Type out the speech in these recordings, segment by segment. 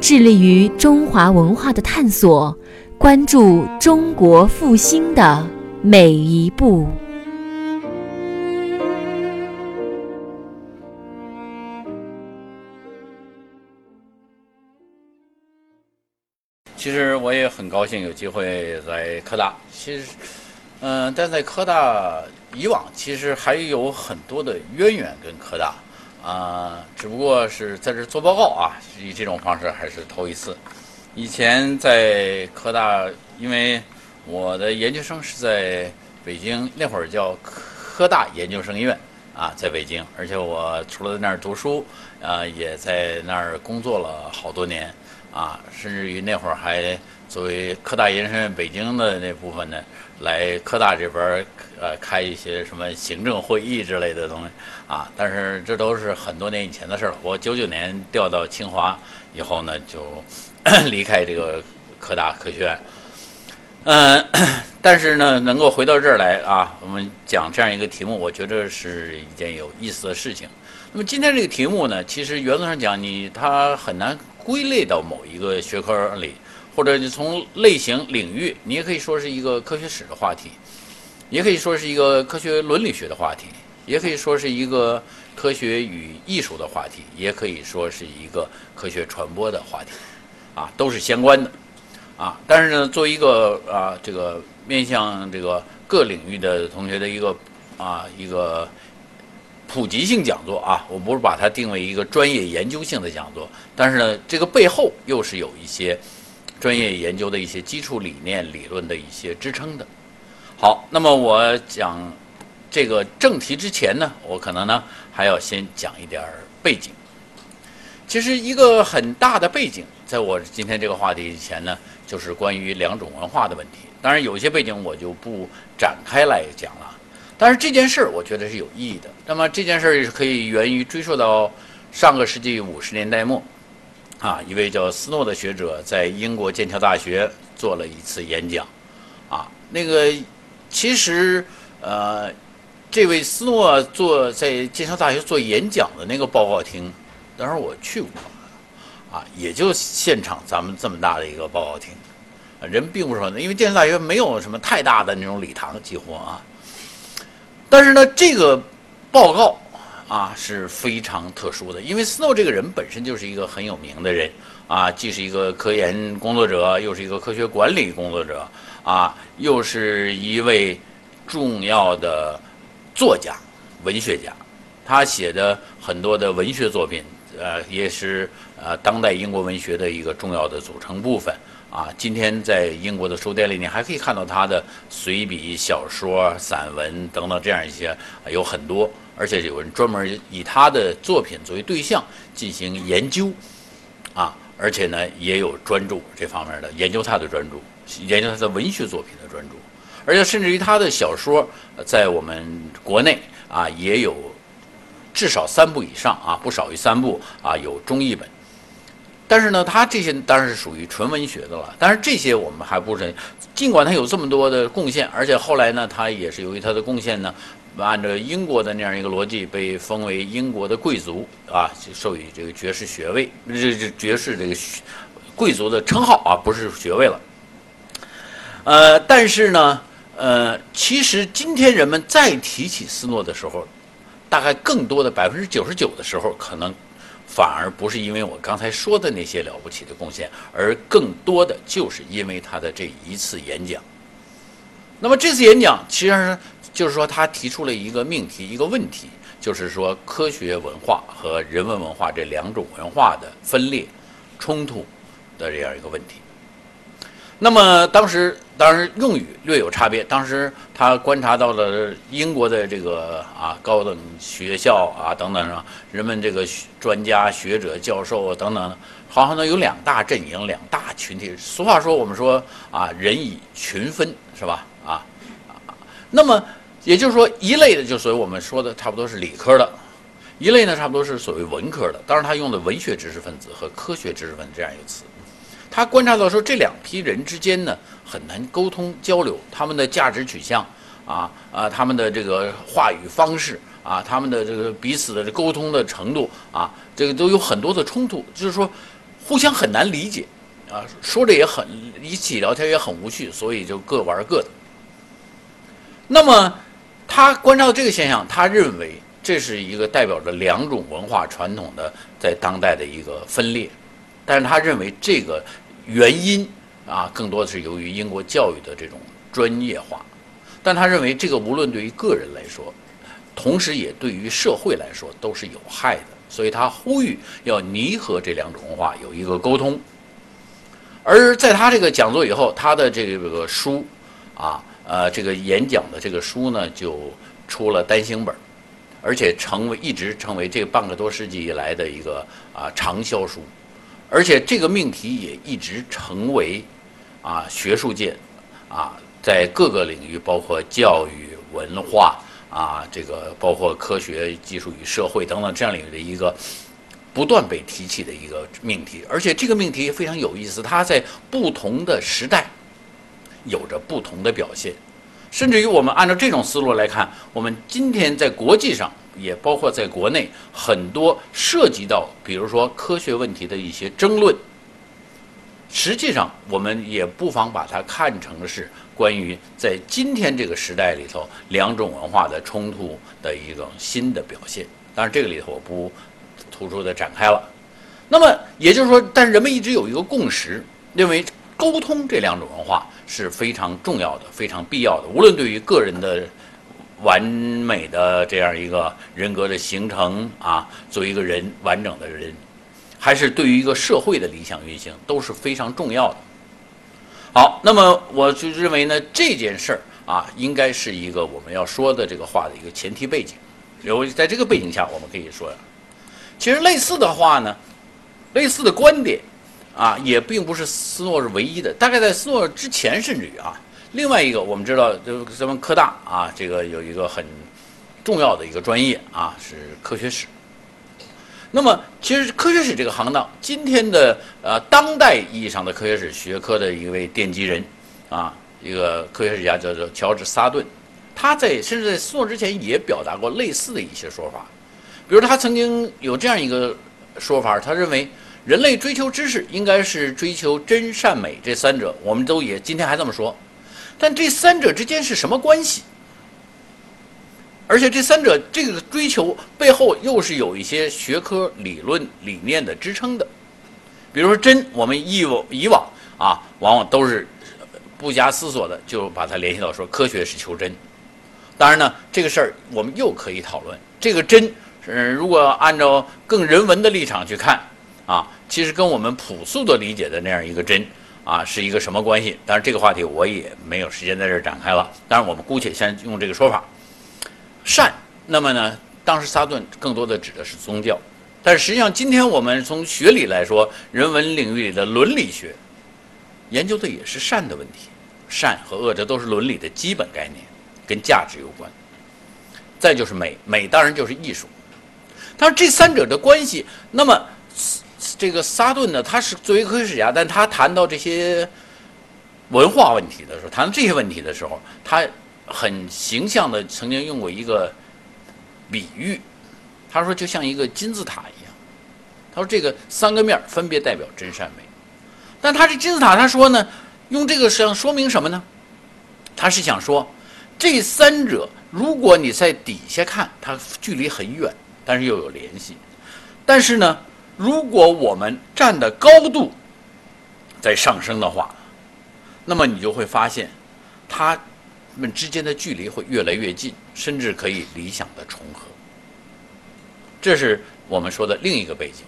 致力于中华文化的探索，关注中国复兴的每一步。其实我也很高兴有机会在科大。其实，嗯，但在科大以往其实还有很多的渊源跟科大，啊，只不过是在这做报告啊，以这种方式还是头一次。以前在科大，因为我的研究生是在北京，那会儿叫科大研究生院啊，在北京，而且我除了在那儿读书，啊，也在那儿工作了好多年。啊，甚至于那会儿还作为科大研究生院北京的那部分呢，来科大这边呃开一些什么行政会议之类的东西啊。但是这都是很多年以前的事了。我九九年调到清华以后呢，就 离开这个科大科学院。嗯，但是呢，能够回到这儿来啊，我们讲这样一个题目，我觉得是一件有意思的事情。那么今天这个题目呢，其实原则上讲，你它很难。归类到某一个学科里，或者你从类型领域，你也可以说是一个科学史的话题，也可以说是一个科学伦理学的话题，也可以说是一个科学与艺术的话题，也可以说是一个科学传播的话题，啊，都是相关的，啊，但是呢，作为一个啊，这个面向这个各领域的同学的一个啊一个。普及性讲座啊，我不是把它定为一个专业研究性的讲座，但是呢，这个背后又是有一些专业研究的一些基础理念、理论的一些支撑的。好，那么我讲这个正题之前呢，我可能呢还要先讲一点背景。其实一个很大的背景，在我今天这个话题以前呢，就是关于两种文化的问题。当然，有些背景我就不展开来讲了。但是这件事儿，我觉得是有意义的。那么这件事儿是可以源于追溯到上个世纪五十年代末，啊，一位叫斯诺的学者在英国剑桥大学做了一次演讲，啊，那个其实呃，这位斯诺做在剑桥大学做演讲的那个报告厅，当时我去过，啊，也就现场咱们这么大的一个报告厅，人并不少，因为剑桥大学没有什么太大的那种礼堂，几乎啊。但是呢，这个报告啊是非常特殊的，因为斯诺这个人本身就是一个很有名的人啊，既是一个科研工作者，又是一个科学管理工作者啊，又是一位重要的作家、文学家。他写的很多的文学作品，呃，也是呃当代英国文学的一个重要的组成部分。啊，今天在英国的书店里，你还可以看到他的随笔、小说、散文等等这样一些，有很多，而且有人专门以他的作品作为对象进行研究，啊，而且呢也有专注这方面的研究他的专注，研究他的文学作品的专注，而且甚至于他的小说在我们国内啊也有至少三部以上啊，不少于三部啊有中译本。但是呢，他这些当然是属于纯文学的了。但是这些我们还不是，尽管他有这么多的贡献，而且后来呢，他也是由于他的贡献呢，按照英国的那样一个逻辑，被封为英国的贵族啊，授予这个爵士学位，这这爵士这个贵族的称号啊，不是学位了。呃，但是呢，呃，其实今天人们再提起斯诺的时候，大概更多的百分之九十九的时候，可能。反而不是因为我刚才说的那些了不起的贡献，而更多的就是因为他的这一次演讲。那么这次演讲，其实就是说他提出了一个命题，一个问题，就是说科学文化和人文文化这两种文化的分裂、冲突的这样一个问题。那么当时当然用语略有差别。当时他观察到了英国的这个啊高等学校啊等等上，人们这个专家学者教授啊等等，好像呢有两大阵营、两大群体。俗话说，我们说啊人以群分，是吧？啊啊，那么也就是说，一类的就所谓我们说的差不多是理科的，一类呢差不多是所谓文科的。当然，他用的文学知识分子和科学知识分子这样一个词。他观察到说，这两批人之间呢很难沟通交流，他们的价值取向啊啊，他们的这个话语方式啊，他们的这个彼此的沟通的程度啊，这个都有很多的冲突，就是说互相很难理解啊，说着也很一起聊天也很无趣，所以就各玩各的。那么他观察到这个现象，他认为这是一个代表着两种文化传统的在当代的一个分裂。但是他认为这个原因啊，更多的是由于英国教育的这种专业化。但他认为这个无论对于个人来说，同时也对于社会来说都是有害的。所以他呼吁要弥合这两种文化，有一个沟通。而在他这个讲座以后，他的这个书啊，呃，这个演讲的这个书呢，就出了单行本，而且成为一直成为这半个多世纪以来的一个啊畅销书。而且这个命题也一直成为，啊，学术界，啊，在各个领域，包括教育、文化，啊，这个包括科学技术与社会等等这样领域的一个不断被提起的一个命题。而且这个命题非常有意思，它在不同的时代有着不同的表现。甚至于我们按照这种思路来看，我们今天在国际上。也包括在国内很多涉及到，比如说科学问题的一些争论。实际上，我们也不妨把它看成是关于在今天这个时代里头两种文化的冲突的一种新的表现。当然，这个里头我不突出的展开了。那么也就是说，但人们一直有一个共识，认为沟通这两种文化是非常重要的、非常必要的，无论对于个人的。完美的这样一个人格的形成啊，作为一个人完整的人，还是对于一个社会的理想运行都是非常重要的。好，那么我就认为呢，这件事儿啊，应该是一个我们要说的这个话的一个前提背景。有在这个背景下，我们可以说，其实类似的话呢，类似的观点啊，也并不是斯诺是唯一的。大概在斯诺之前，甚至于啊。另外一个，我们知道，就咱们科大啊，这个有一个很重要的一个专业啊，是科学史。那么，其实科学史这个行当，今天的呃当代意义上的科学史学科的一位奠基人啊，一个科学史家叫做乔治·萨顿，他在甚至在斯诺之前也表达过类似的一些说法。比如，他曾经有这样一个说法，他认为人类追求知识应该是追求真善美这三者，我们都也今天还这么说。但这三者之间是什么关系？而且这三者这个追求背后又是有一些学科理论理念的支撑的。比如说真，我们以往以往啊，往往都是不加思索的就把它联系到说科学是求真。当然呢，这个事儿我们又可以讨论，这个真，嗯，如果按照更人文的立场去看啊，其实跟我们朴素的理解的那样一个真。啊，是一个什么关系？当然，这个话题我也没有时间在这儿展开了。当然，我们姑且先用这个说法，善。那么呢，当时萨顿更多的指的是宗教，但是实际上，今天我们从学理来说，人文领域里的伦理学研究的也是善的问题。善和恶，这都是伦理的基本概念，跟价值有关。再就是美，美当然就是艺术。但是这三者的关系，那么。这个萨顿呢，他是作为科学史家，但他谈到这些文化问题的时候，谈到这些问题的时候，他很形象的曾经用过一个比喻，他说就像一个金字塔一样，他说这个三个面分别代表真善美，但他这金字塔他说呢，用这个想说明什么呢？他是想说这三者，如果你在底下看，它距离很远，但是又有联系，但是呢。如果我们站的高度在上升的话，那么你就会发现，它们之间的距离会越来越近，甚至可以理想的重合。这是我们说的另一个背景。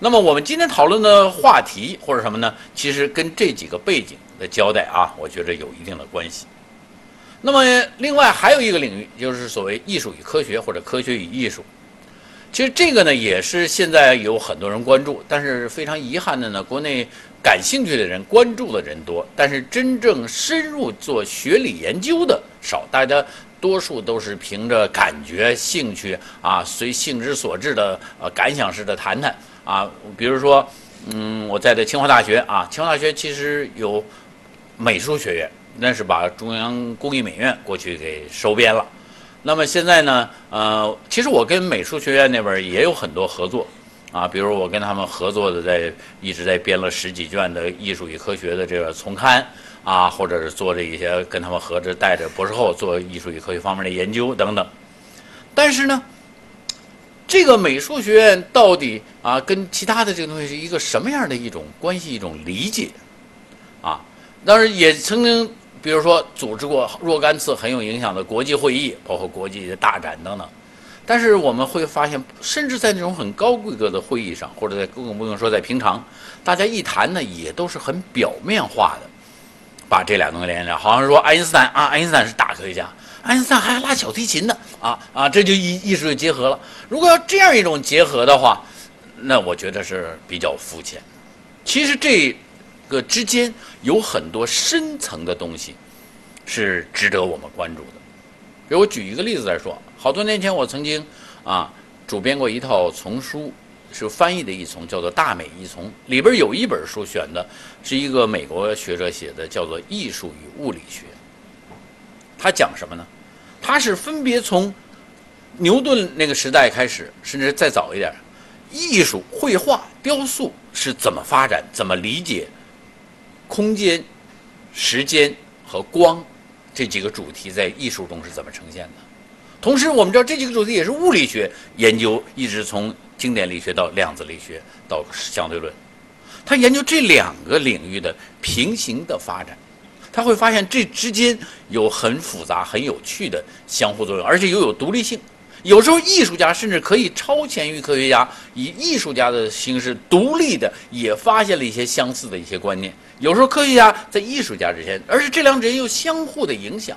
那么我们今天讨论的话题或者什么呢？其实跟这几个背景的交代啊，我觉得有一定的关系。那么另外还有一个领域，就是所谓艺术与科学或者科学与艺术。其实这个呢，也是现在有很多人关注，但是非常遗憾的呢，国内感兴趣的人、关注的人多，但是真正深入做学理研究的少。大家多数都是凭着感觉、兴趣啊，随性之所至的呃感想式的谈谈。啊，比如说，嗯，我在的清华大学啊，清华大学其实有美术学院，那是把中央工艺美院过去给收编了。那么现在呢，呃，其实我跟美术学院那边也有很多合作啊，比如我跟他们合作的，在一直在编了十几卷的艺术与科学的这个丛刊啊，或者是做这一些跟他们合着带着博士后做艺术与科学方面的研究等等。但是呢。这个美术学院到底啊，跟其他的这个东西是一个什么样的一种关系、一种理解啊？当然也曾经，比如说组织过若干次很有影响的国际会议，包括国际的大展等等。但是我们会发现，甚至在那种很高规格的会议上，或者在更不用说在平常，大家一谈呢，也都是很表面化的，把这俩东西连起来，好像说爱因斯坦啊，爱因斯坦是大科学家。爱因斯坦还拉小提琴呢，啊啊，这就艺艺术就结合了。如果要这样一种结合的话，那我觉得是比较肤浅。其实这个之间有很多深层的东西是值得我们关注的。给我举一个例子来说，好多年前我曾经啊主编过一套丛书，是翻译的一丛，叫做《大美一丛》，里边有一本书选的是一个美国学者写的，叫做《艺术与物理学》。他讲什么呢？他是分别从牛顿那个时代开始，甚至再早一点，艺术、绘画、雕塑是怎么发展、怎么理解空间、时间和光这几个主题在艺术中是怎么呈现的。同时，我们知道这几个主题也是物理学研究，一直从经典力学到量子力学到相对论，他研究这两个领域的平行的发展。他会发现这之间有很复杂、很有趣的相互作用，而且又有独立性。有时候艺术家甚至可以超前于科学家，以艺术家的形式独立的也发现了一些相似的一些观念。有时候科学家在艺术家之间，而且这两者又相互的影响。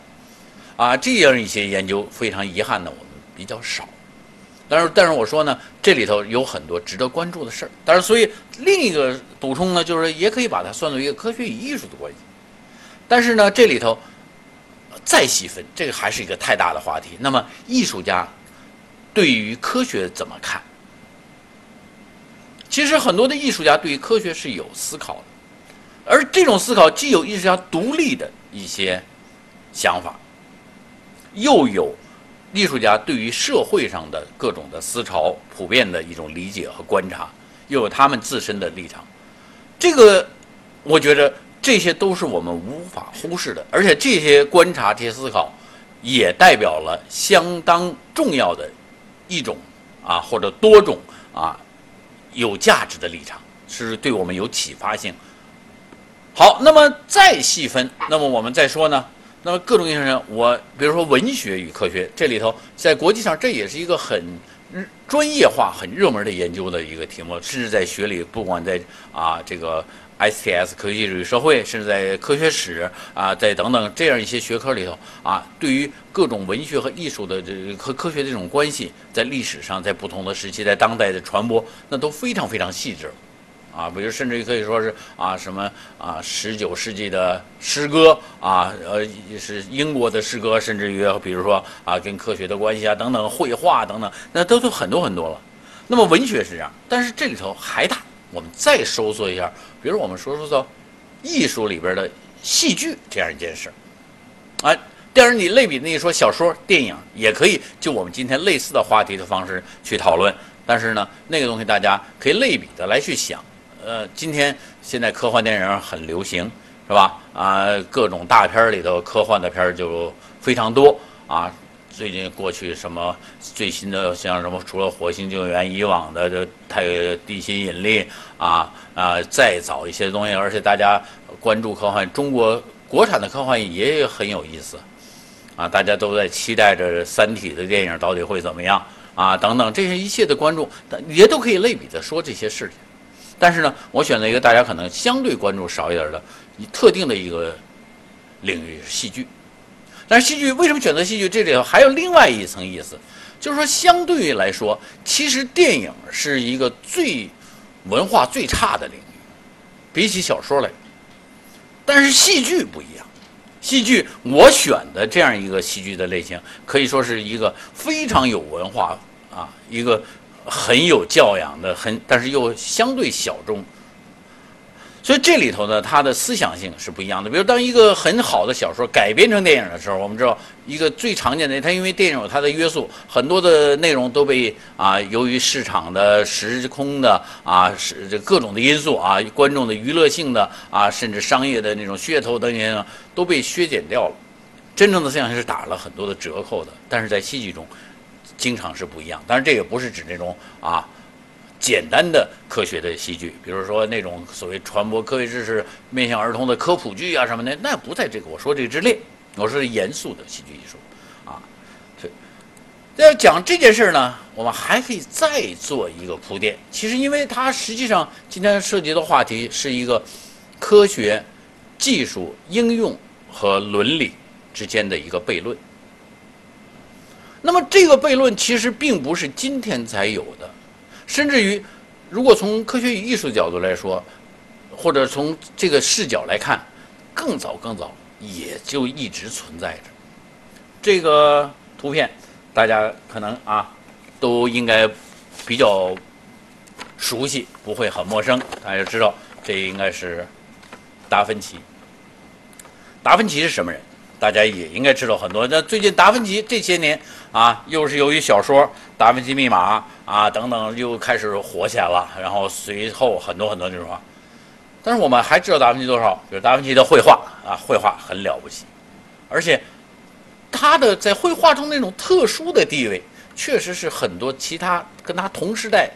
啊，这样一些研究非常遗憾的，我们比较少。但是，但是我说呢，这里头有很多值得关注的事儿。但是，所以另一个补充呢，就是也可以把它算作一个科学与艺术的关系。但是呢，这里头再细分，这个还是一个太大的话题。那么，艺术家对于科学怎么看？其实很多的艺术家对于科学是有思考的，而这种思考既有艺术家独立的一些想法，又有艺术家对于社会上的各种的思潮普遍的一种理解和观察，又有他们自身的立场。这个，我觉得。这些都是我们无法忽视的，而且这些观察、这些思考，也代表了相当重要的一种啊，或者多种啊有价值的立场，是对我们有启发性。好，那么再细分，那么我们再说呢？那么各种意义上，我比如说文学与科学，这里头在国际上这也是一个很专业化、很热门的研究的一个题目，甚至在学里，不管在啊这个。STS 科学技术与社会，甚至在科学史啊，在等等这样一些学科里头啊，对于各种文学和艺术的这和科学这种关系，在历史上，在不同的时期，在当代的传播，那都非常非常细致，啊，比如甚至于可以说是啊什么啊，十九世纪的诗歌啊，呃，是英国的诗歌，甚至于比如说啊，跟科学的关系啊等等，绘画等等，那都都很多很多了。那么文学是这样，但是这里头还大。我们再收缩一下，比如我们说说说艺术里边的戏剧这样一件事儿，啊，电影你类比那一说小说、电影也可以就我们今天类似的话题的方式去讨论，但是呢，那个东西大家可以类比的来去想，呃，今天现在科幻电影很流行，是吧？啊，各种大片里头科幻的片就非常多啊。最近过去什么最新的像什么？除了火星救援，以往的这太地心引力啊啊，再早一些东西，而且大家关注科幻，中国国产的科幻也很有意思啊！大家都在期待着《三体》的电影到底会怎么样啊？等等，这些一切的关注，也都可以类比的说这些事情。但是呢，我选择一个大家可能相对关注少一点的，特定的一个领域——戏剧。但是戏剧为什么选择戏剧？这里头还有另外一层意思，就是说，相对来说，其实电影是一个最文化最差的领域，比起小说来。但是戏剧不一样，戏剧我选的这样一个戏剧的类型，可以说是一个非常有文化啊，一个。很有教养的，很但是又相对小众，所以这里头呢，它的思想性是不一样的。比如，当一个很好的小说改编成电影的时候，我们知道一个最常见的，它因为电影有它的约束，很多的内容都被啊，由于市场的时空的啊，是这各种的因素啊，观众的娱乐性的啊，甚至商业的那种噱头等等，都被削减掉了。真正的思想性是打了很多的折扣的，但是在戏剧中。经常是不一样，当然这也不是指那种啊简单的科学的戏剧，比如说那种所谓传播科学知识、面向儿童的科普剧啊什么的，那不在这个我说这之列。我说严肃的戏剧艺术啊，这要讲这件事儿呢，我们还可以再做一个铺垫。其实，因为它实际上今天涉及的话题是一个科学技术应用和伦理之间的一个悖论。那么这个悖论其实并不是今天才有的，甚至于，如果从科学与艺术角度来说，或者从这个视角来看，更早更早也就一直存在着。这个图片大家可能啊都应该比较熟悉，不会很陌生。大家知道这应该是达芬奇。达芬奇是什么人？大家也应该知道很多。那最近达芬奇这些年啊，又是由于小说《达芬奇密码》啊等等，又开始火起来了。然后随后很多很多这种话，但是我们还知道达芬奇多少？比如达芬奇的绘画啊，绘画很了不起，而且他的在绘画中那种特殊的地位，确实是很多其他跟他同时代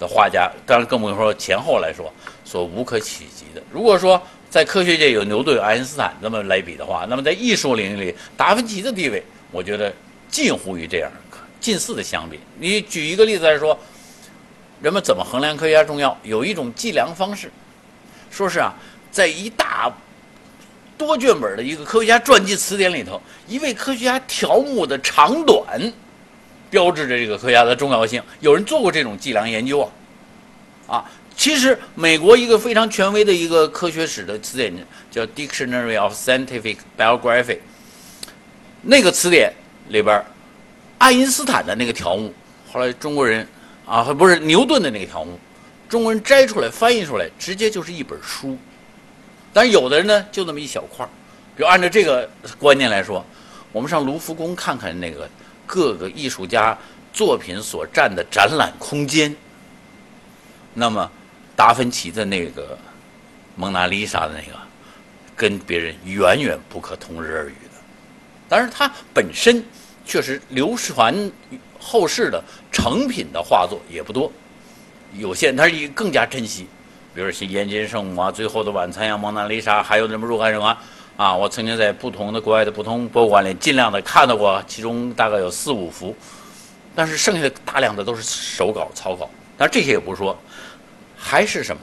的画家，当然更不用说前后来说，所无可企及的。如果说在科学界有牛顿、爱因斯坦这么来比的话，那么在艺术领域里，达芬奇的地位，我觉得近乎于这样，近似的相比。你举一个例子来说，人们怎么衡量科学家重要？有一种计量方式，说是啊，在一大多卷本的一个科学家传记词典里头，一位科学家条目的长短，标志着这个科学家的重要性。有人做过这种计量研究啊，啊。其实，美国一个非常权威的一个科学史的词典叫《Dictionary of Scientific Biography》，那个词典里边，爱因斯坦的那个条目，后来中国人啊，不是牛顿的那个条目，中国人摘出来翻译出来，直接就是一本书。但有的人呢，就那么一小块儿。比如按照这个观念来说，我们上卢浮宫看看那个各个艺术家作品所占的展览空间，那么。达芬奇的那个《蒙娜丽莎》的那个，跟别人远远不可同日而语的。但是，他本身确实流传后世的成品的画作也不多，有限。他是更加珍惜，比如像《眼见圣母》啊，《最后的晚餐》呀，《蒙娜丽莎》，还有什么若干什么啊。我曾经在不同的国外的不同博物馆里尽量的看到过，其中大概有四五幅，但是剩下的大量的都是手稿草稿。但是这些也不说。还是什么？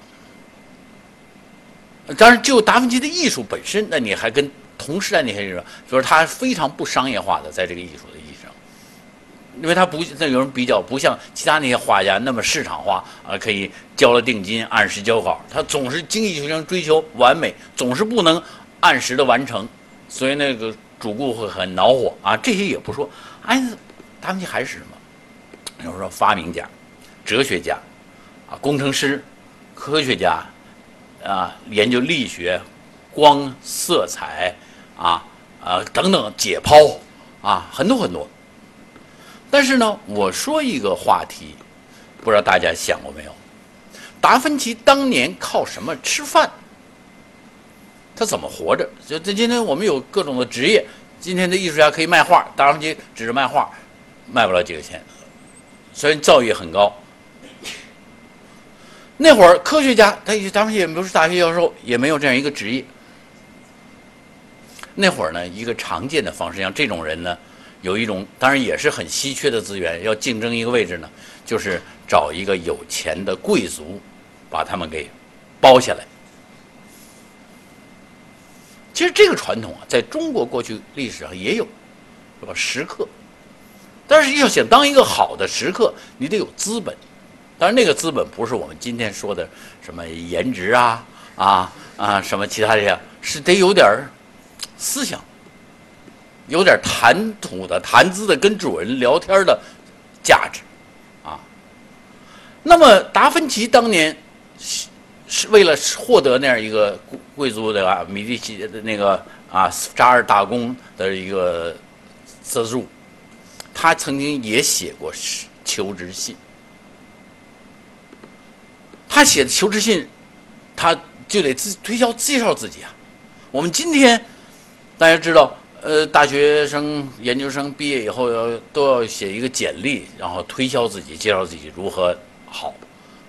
当然，就达芬奇的艺术本身，那你还跟同时代那些人，就是他非常不商业化的，在这个艺术的意义上，因为他不，那有人比较不像其他那些画家那么市场化啊，可以交了定金按时交稿，他总是精益求精，追求完美，总是不能按时的完成，所以那个主顾会很恼火啊。这些也不说，哎，达芬奇还是什么？有人说发明家、哲学家。啊，工程师、科学家，啊，研究力学、光、色彩，啊啊等等解剖，啊很多很多。但是呢，我说一个话题，不知道大家想过没有？达芬奇当年靠什么吃饭？他怎么活着？就这今天我们有各种的职业，今天的艺术家可以卖画，达芬奇只是卖画，卖不了几个钱，虽然造诣很高。那会儿科学家，他也当时也不是大学教授，也没有这样一个职业。那会儿呢，一个常见的方式，像这种人呢，有一种当然也是很稀缺的资源，要竞争一个位置呢，就是找一个有钱的贵族把他们给包下来。其实这个传统啊，在中国过去历史上也有，是吧？食客，但是要想当一个好的食客，你得有资本。当然，那个资本不是我们今天说的什么颜值啊啊啊什么其他的呀，是得有点儿思想，有点谈吐的、谈资的，跟主人聊天的价值啊。那么达芬奇当年。是为了获得那样一个贵族的啊，米利奇的那个啊扎尔大公的一个资助，他曾经也写过求职信。他写的求职信，他就得自推销介绍自己啊。我们今天大家知道，呃，大学生、研究生毕业以后要都要写一个简历，然后推销自己，介绍自己如何好，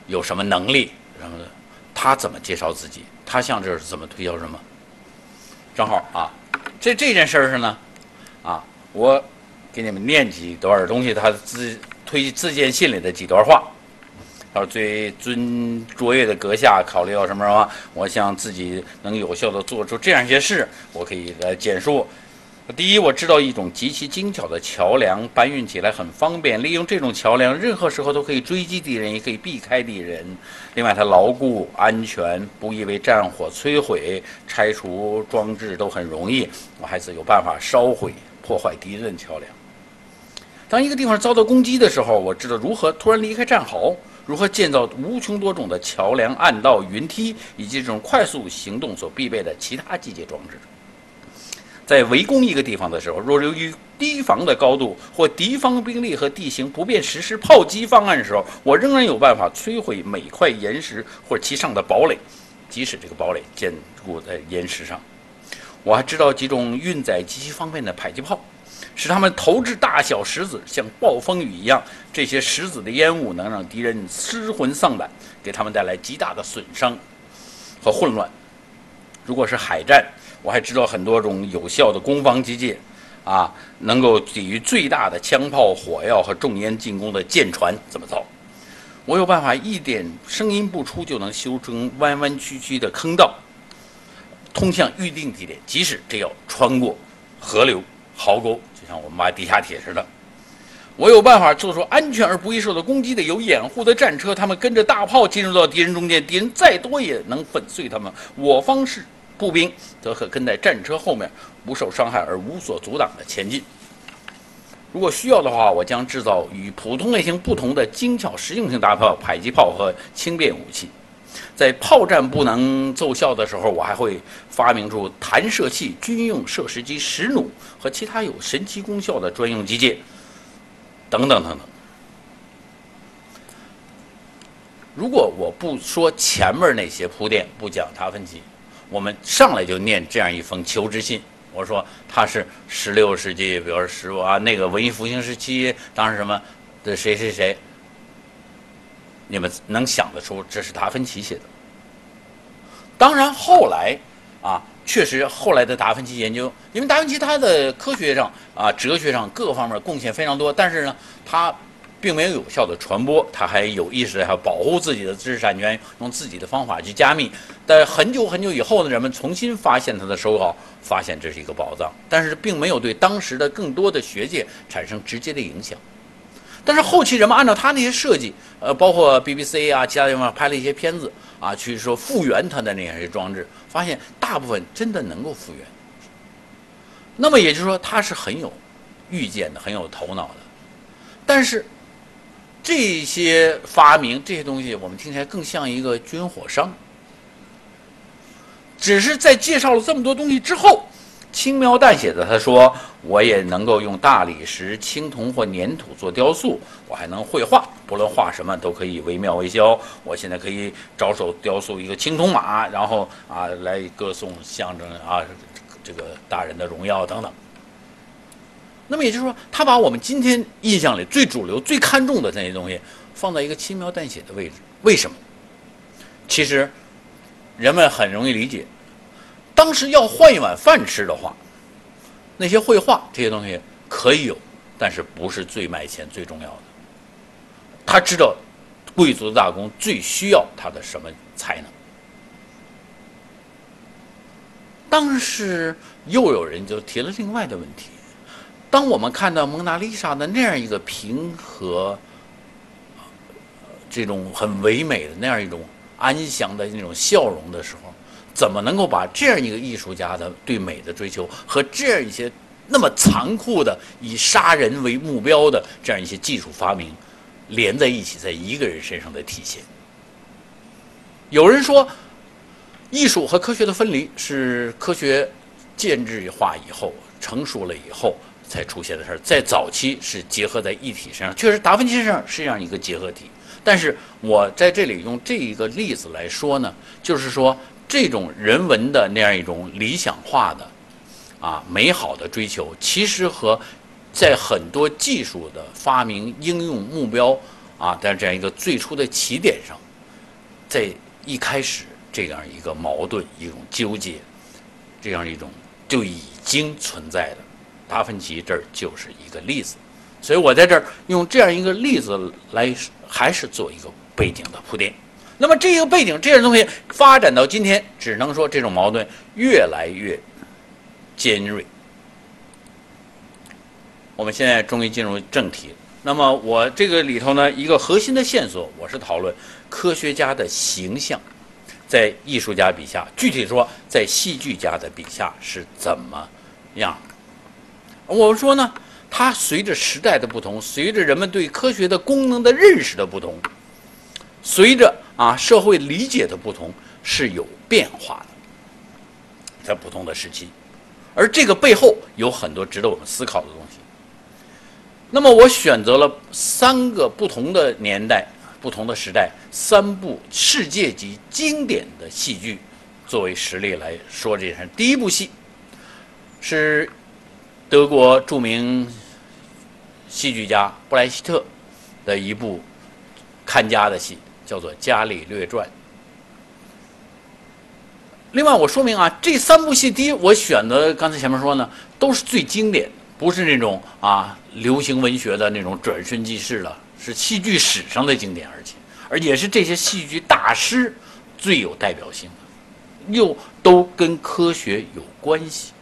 有什么能力什么的。他怎么介绍自己？他向这是怎么推销什么？正好啊，这这件事儿是呢，啊，我给你们念几段东西，他自推自荐信里的几段话。他说：“最尊卓越的阁下，考虑到什么什么？我想自己能有效的做出这样一些事，我可以来简述。”第一，我知道一种极其精巧的桥梁，搬运起来很方便。利用这种桥梁，任何时候都可以追击敌人，也可以避开敌人。另外，它牢固、安全，不易为战火摧毁。拆除装置都很容易。我还是有办法烧毁、破坏敌人桥梁。当一个地方遭到攻击的时候，我知道如何突然离开战壕，如何建造无穷多种的桥梁、暗道、云梯，以及这种快速行动所必备的其他机械装置。在围攻一个地方的时候，若由于堤防的高度或敌方兵力和地形不便实施炮击方案的时候，我仍然有办法摧毁每块岩石或其上的堡垒，即使这个堡垒坚固在岩石上。我还知道几种运载极其方便的迫击炮，使他们投掷大小石子像暴风雨一样，这些石子的烟雾能让敌人失魂丧胆，给他们带来极大的损伤和混乱。如果是海战，我还知道很多种有效的攻防机械，啊，能够抵御最大的枪炮、火药和重烟进攻的舰船怎么造？我有办法一点声音不出就能修成弯弯曲曲的坑道，通向预定地点，即使这要穿过河流、壕沟，像我们挖地下铁似的。我有办法做出安全而不易受到攻击的、有掩护的战车，他们跟着大炮进入到敌人中间，敌人再多也能粉碎他们。我方是。步兵则可跟在战车后面，不受伤害而无所阻挡地前进。如果需要的话，我将制造与普通类型不同的精巧实用性大炮、迫击炮和轻便武器。在炮战不能奏效的时候，我还会发明出弹射器、军用射石机、石弩和其他有神奇功效的专用机械，等等等等。如果我不说前面那些铺垫，不讲达芬奇。我们上来就念这样一封求职信，我说他是十六世纪，比如说十五啊那个文艺复兴时期，当时什么的谁谁谁，你们能想得出这是达芬奇写的？当然后来啊，确实后来的达芬奇研究，因为达芬奇他的科学上啊、哲学上各方面贡献非常多，但是呢，他。并没有有效的传播，他还有意识要保护自己的知识产权，用自己的方法去加密。但很久很久以后呢，人们重新发现他的手稿，发现这是一个宝藏，但是并没有对当时的更多的学界产生直接的影响。但是后期人们按照他那些设计，呃，包括 BBC 啊，其他地方拍了一些片子啊，去说复原他的那些装置，发现大部分真的能够复原。那么也就是说，他是很有预见的，很有头脑的，但是。这些发明，这些东西，我们听起来更像一个军火商。只是在介绍了这么多东西之后，轻描淡写的他说：“我也能够用大理石、青铜或粘土做雕塑，我还能绘画，不论画什么都可以惟妙惟肖。我现在可以着手雕塑一个青铜马，然后啊，来歌颂象征啊这个大人的荣耀等等。”那么也就是说，他把我们今天印象里最主流、最看重的那些东西，放在一个轻描淡写的位置。为什么？其实，人们很容易理解。当时要换一碗饭吃的话，那些绘画这些东西可以有，但是不是最卖钱、最重要的。他知道，贵族大公最需要他的什么才能？当时又有人就提了另外的问题：当我们看到蒙娜丽莎的那样一个平和、这种很唯美的那样一种安详的那种笑容的时候，怎么能够把这样一个艺术家的对美的追求和这样一些那么残酷的以杀人为目标的这样一些技术发明连在一起，在一个人身上的体现？有人说。艺术和科学的分离是科学建制化以后、成熟了以后才出现的事儿，在早期是结合在一体身上，确实达芬奇身上是这样一个结合体。但是我在这里用这一个例子来说呢，就是说这种人文的那样一种理想化的、啊美好的追求，其实和在很多技术的发明应用目标啊在这样一个最初的起点上，在一开始。这样一个矛盾，一种纠结，这样一种就已经存在的，达芬奇这儿就是一个例子，所以我在这儿用这样一个例子来，还是做一个背景的铺垫。那么这个背景，这些东西发展到今天，只能说这种矛盾越来越尖锐。我们现在终于进入正题。那么我这个里头呢，一个核心的线索，我是讨论科学家的形象。在艺术家笔下，具体说，在戏剧家的笔下是怎么样？我们说呢，它随着时代的不同，随着人们对科学的功能的认识的不同，随着啊社会理解的不同，是有变化的，在不同的时期，而这个背后有很多值得我们思考的东西。那么，我选择了三个不同的年代。不同的时代，三部世界级经典的戏剧作为实例来说这件事。第一部戏是德国著名戏剧家布莱希特的一部看家的戏，叫做《伽利略传》。另外，我说明啊，这三部戏，第一，我选择刚才前面说呢，都是最经典，不是那种啊流行文学的那种转瞬即逝的。是戏剧史上的经典，而且，而且是这些戏剧大师最有代表性的，又都跟科学有关系。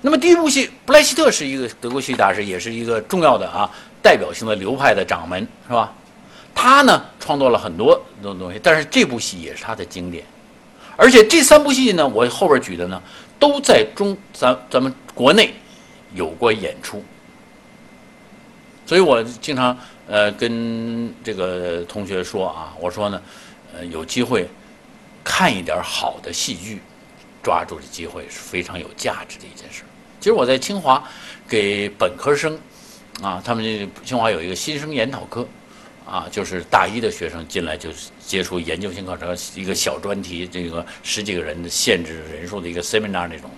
那么第一部戏，布莱希特是一个德国戏剧大师，也是一个重要的啊代表性的流派的掌门，是吧？他呢创作了很多东东西，但是这部戏也是他的经典。而且这三部戏呢，我后边举的呢，都在中咱咱们国内有过演出。所以我经常呃跟这个同学说啊，我说呢，呃有机会看一点好的戏剧，抓住这机会是非常有价值的一件事。其实我在清华给本科生啊，他们清华有一个新生研讨课啊，就是大一的学生进来就接触研究性课程，一个小专题，这个十几个人的限制人数的一个 seminar 那种。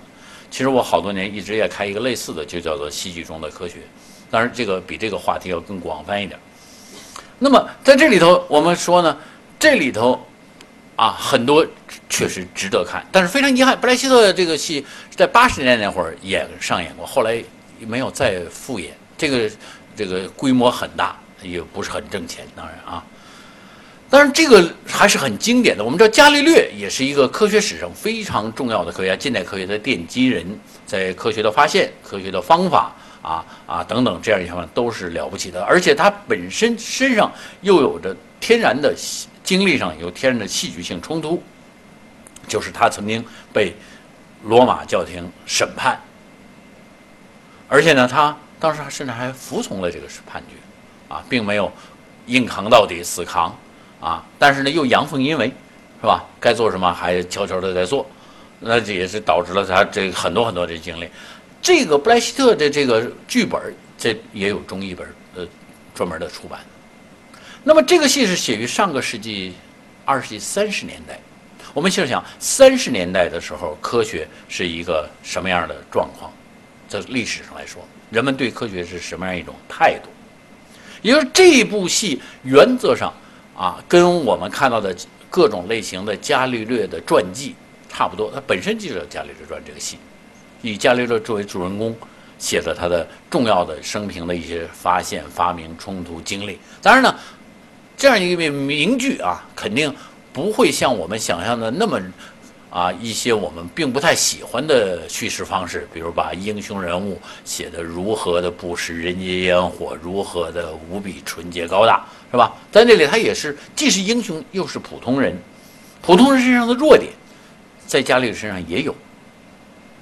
其实我好多年一直也开一个类似的，就叫做戏剧中的科学。当然，这个比这个话题要更广泛一点。那么在这里头，我们说呢，这里头啊很多确实值得看，但是非常遗憾，布莱希特这个戏在八十年代那会儿演上演过，后来没有再复演。这个这个规模很大，也不是很挣钱。当然啊，当然这个还是很经典的。我们知道伽利略也是一个科学史上非常重要的科学家，近代科学的奠基人，在科学的发现、科学的方法。啊啊等等，这样一方面都是了不起的，而且他本身身上又有着天然的经历上有天然的戏剧性冲突，就是他曾经被罗马教廷审判，而且呢，他当时甚至还服从了这个判决，啊，并没有硬扛到底死扛啊，但是呢又阳奉阴违，是吧？该做什么还悄悄的在做，那这也是导致了他这很多很多的经历。这个布莱希特的这个剧本，这也有中译本，呃，专门的出版。那么这个戏是写于上个世纪二十世纪三十年代。我们想想，三十年代的时候，科学是一个什么样的状况？在历史上来说，人们对科学是什么样一种态度？也就是这部戏原则上啊，跟我们看到的各种类型的伽利略的传记差不多。它本身就是《伽利略传》这个戏。以伽利略作为主人公，写了他的重要的生平的一些发现、发明、冲突经历。当然呢，这样一个名剧啊，肯定不会像我们想象的那么啊一些我们并不太喜欢的叙事方式，比如把英雄人物写的如何的不食人间烟火，如何的无比纯洁高大，是吧？在这里他也是既是英雄又是普通人，普通人身上的弱点，在伽利身上也有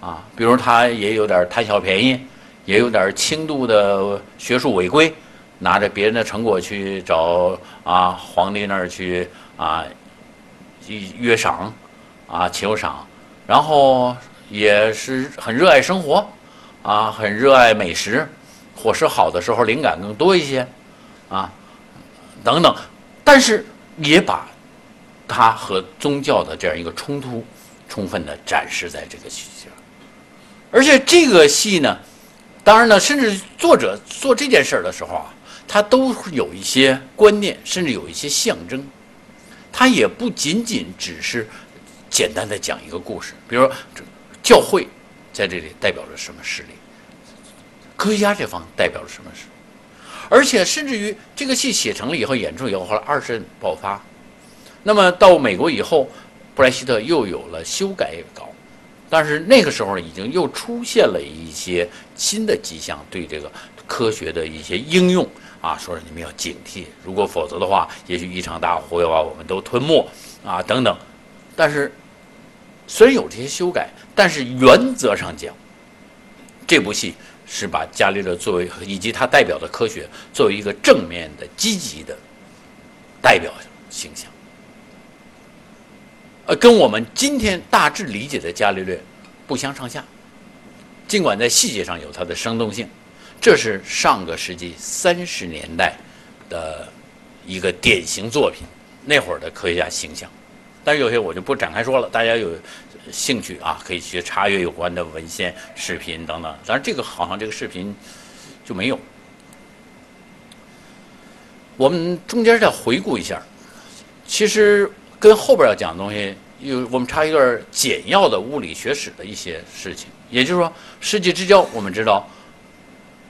啊，比如他也有点贪小便宜，也有点轻度的学术违规。拿着别人的成果去找啊皇帝那儿去啊约赏啊求赏，然后也是很热爱生活啊，很热爱美食，伙食好的时候灵感更多一些啊等等，但是也把他和宗教的这样一个冲突充分的展示在这个戏上，而且这个戏呢，当然呢，甚至作者做这件事儿的时候啊。他都有一些观念，甚至有一些象征。他也不仅仅只是简单的讲一个故事，比如说这教会在这里代表着什么势力，科学家这方代表着什么势，而且甚至于这个戏写成了以后，演出以后，后来二战爆发，那么到美国以后，布莱希特又有了修改稿，但是那个时候已经又出现了一些新的迹象，对这个科学的一些应用。啊，说你们要警惕，如果否则的话，也许一场大火要把我们都吞没啊，等等。但是虽然有这些修改，但是原则上讲，这部戏是把伽利略作为以及他代表的科学作为一个正面的、积极的代表形象，呃，跟我们今天大致理解的伽利略不相上下，尽管在细节上有它的生动性。这是上个世纪三十年代的一个典型作品，那会儿的科学家形象。但是有些我就不展开说了，大家有兴趣啊，可以去查阅有关的文献、视频等等。但是，这个好像这个视频就没有。我们中间再回顾一下，其实跟后边要讲的东西有，我们插一段简要的物理学史的一些事情。也就是说，世纪之交，我们知道。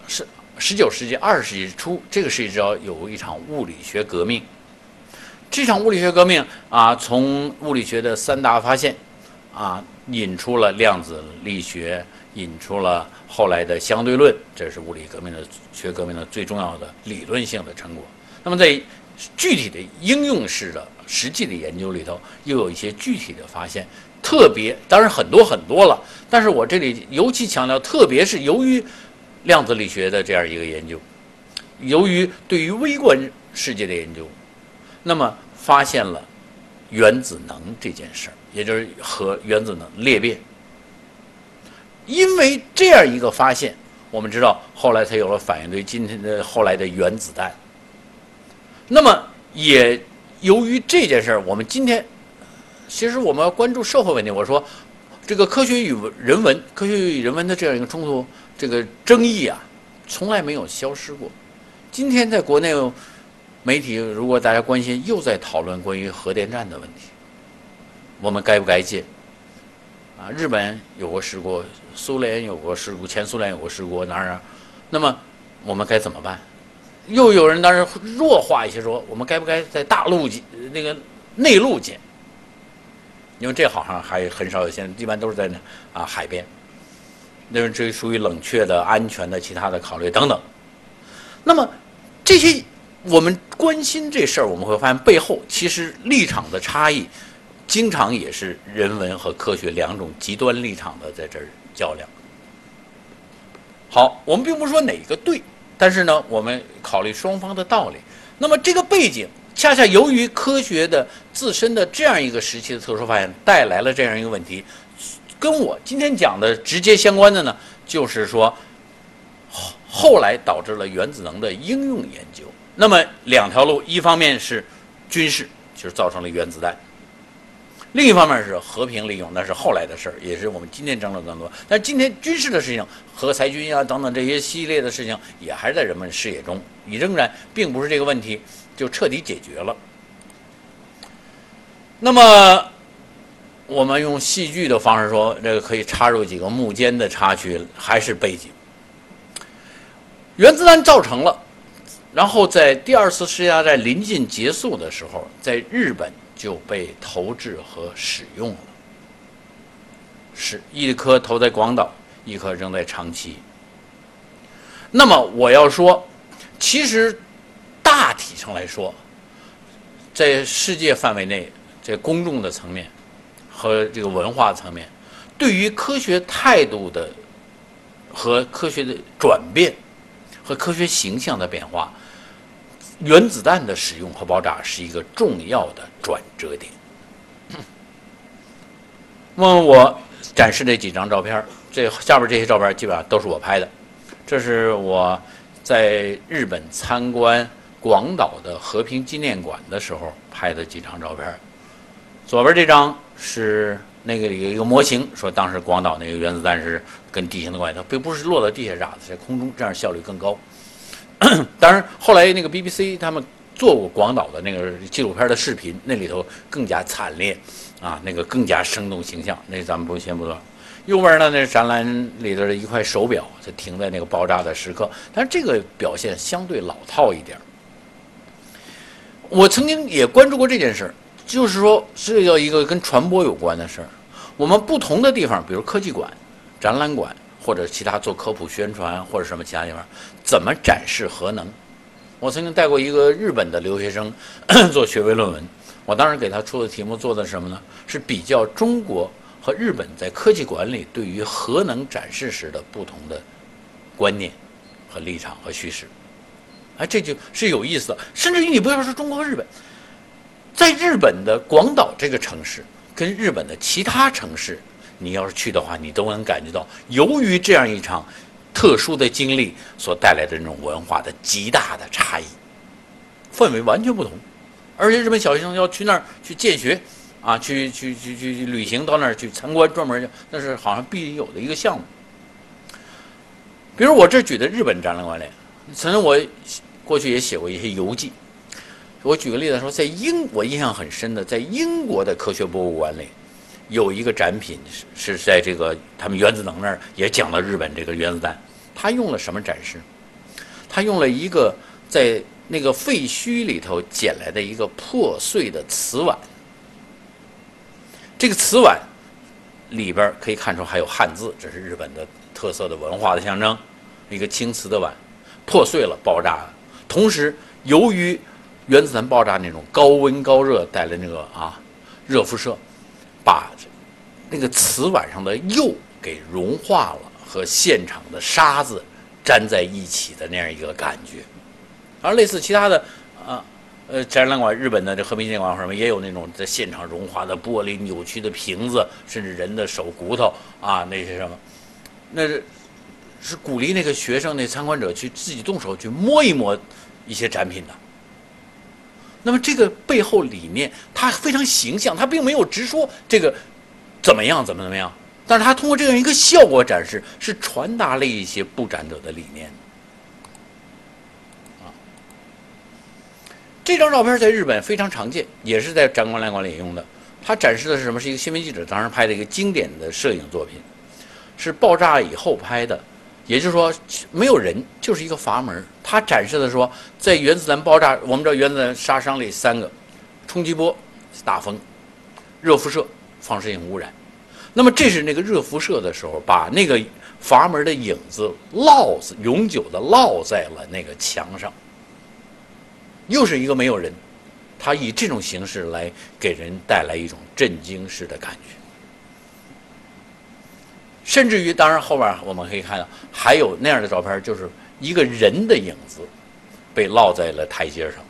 是十九世纪二十世纪初，这个世纪之交有一场物理学革命。这场物理学革命啊，从物理学的三大发现啊，引出了量子力学，引出了后来的相对论，这是物理革命的学革命的最重要的理论性的成果。那么在具体的应用式的实际的研究里头，又有一些具体的发现，特别当然很多很多了，但是我这里尤其强调，特别是由于。量子力学的这样一个研究，由于对于微观世界的研究，那么发现了原子能这件事儿，也就是核原子能裂变。因为这样一个发现，我们知道后来才有了反应堆，今天的后来的原子弹。那么也由于这件事儿，我们今天其实我们要关注社会问题。我说这个科学与人文，科学与人文的这样一个冲突。这个争议啊，从来没有消失过。今天在国内媒体，如果大家关心，又在讨论关于核电站的问题，我们该不该建？啊，日本有过事故，苏联有过事故，前苏联有过事故，哪儿啊？那么我们该怎么办？又有人当然弱化一些说，我们该不该在大陆建那个内陆建？因为这好像还很少有，现在一般都是在那啊海边。那是这属于冷却的、安全的、其他的考虑等等。那么这些我们关心这事儿，我们会发现背后其实立场的差异，经常也是人文和科学两种极端立场的在这儿较量。好，我们并不是说哪个对，但是呢，我们考虑双方的道理。那么这个背景，恰恰由于科学的自身的这样一个时期的特殊发现，带来了这样一个问题。跟我今天讲的直接相关的呢，就是说，后后来导致了原子能的应用研究。那么两条路，一方面是军事，就是造成了原子弹；另一方面是和平利用，那是后来的事儿，也是我们今天争论更多。但今天军事的事情，核裁军啊等等这些系列的事情，也还是在人们视野中，你仍然并不是这个问题就彻底解决了。那么。我们用戏剧的方式说，这个可以插入几个幕间的插曲，还是背景。原子弹造成了，然后在第二次世界大战临近结束的时候，在日本就被投掷和使用了，是一颗投在广岛，一颗扔在长崎。那么我要说，其实大体上来说，在世界范围内，在公众的层面和这个文化层面，对于科学态度的和科学的转变和科学形象的变化。原子弹的使用和爆炸是一个重要的转折点。问 问我展示这几张照片，这下边这些照片基本上都是我拍的。这是我在日本参观广岛的和平纪念馆的时候拍的几张照片。左边这张是那个有一个模型，说当时广岛那个原子弹是跟地形的关系，它并不是落到地下炸的，在空中，这样效率更高。当然，后来那个 BBC 他们做过广岛的那个纪录片的视频，那里头更加惨烈，啊，那个更加生动形象。那咱们不先不说。右边呢，那是展览里头的一块手表，就停在那个爆炸的时刻。但是这个表现相对老套一点。我曾经也关注过这件事儿，就是说这叫一个跟传播有关的事儿。我们不同的地方，比如科技馆、展览馆。或者其他做科普宣传，或者什么其他地方，怎么展示核能？我曾经带过一个日本的留学生 做学位论文，我当时给他出的题目做的什么呢？是比较中国和日本在科技馆里对于核能展示时的不同的观念和立场和叙事。哎，这就是有意思的。甚至于你不要说中国和日本，在日本的广岛这个城市，跟日本的其他城市。你要是去的话，你都能感觉到，由于这样一场特殊的经历所带来的那种文化的极大的差异，氛围完全不同。而且日本小学生要去那儿去见学，啊，去去去去旅行到那儿去参观，专门那是好像必有的一个项目。比如我这举的日本展览馆里，曾经我过去也写过一些游记。我举个例子说，在英，我印象很深的，在英国的科学博物馆里。有一个展品是是在这个他们原子能那儿也讲了日本这个原子弹，他用了什么展示？他用了一个在那个废墟里头捡来的一个破碎的瓷碗，这个瓷碗里边可以看出还有汉字，这是日本的特色的文化的象征。一个青瓷的碗破碎了，爆炸了。同时，由于原子弹爆炸那种高温高热带来那个啊热辐射。把那个瓷碗上的釉给融化了，和现场的沙子粘在一起的那样一个感觉。而类似其他的啊，呃，展览馆，日本的这和平纪念馆什么也有那种在现场融化的玻璃、扭曲的瓶子，甚至人的手骨头啊，那些什么，那是是鼓励那个学生、那参观者去自己动手去摸一摸一些展品的。那么这个背后理念，它非常形象，它并没有直说这个怎么样，怎么怎么样，但是他通过这样一个效果展示，是传达了一些布展者的理念。啊，这张照片在日本非常常见，也是在展馆馆里用的。它展示的是什么？是一个新闻记者当时拍的一个经典的摄影作品，是爆炸以后拍的。也就是说，没有人，就是一个阀门。它展示的说，在原子弹爆炸，我们知道原子弹杀伤力三个：冲击波、大风、热辐射、放射性污染。那么这是那个热辐射的时候，把那个阀门的影子烙子永久的烙在了那个墙上。又是一个没有人，他以这种形式来给人带来一种震惊式的感觉。甚至于，当然后边我们可以看到还有那样的照片，就是一个人的影子被烙在了台阶上。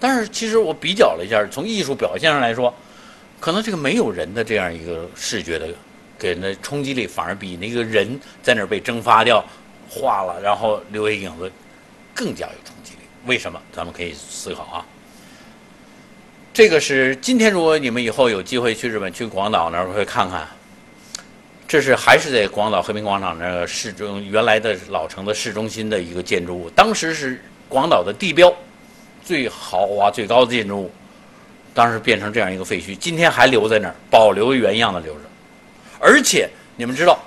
但是，其实我比较了一下，从艺术表现上来说，可能这个没有人的这样一个视觉的给人的冲击力，反而比那个人在那儿被蒸发掉、化了，然后留下影子更加有冲击力。为什么？咱们可以思考啊。这个是今天，如果你们以后有机会去日本、去广岛那儿会看看。这是还是在广岛和平广场那个市中原来的老城的市中心的一个建筑物，当时是广岛的地标，最豪华最高的建筑物，当时变成这样一个废墟，今天还留在那儿，保留原样的留着。而且你们知道，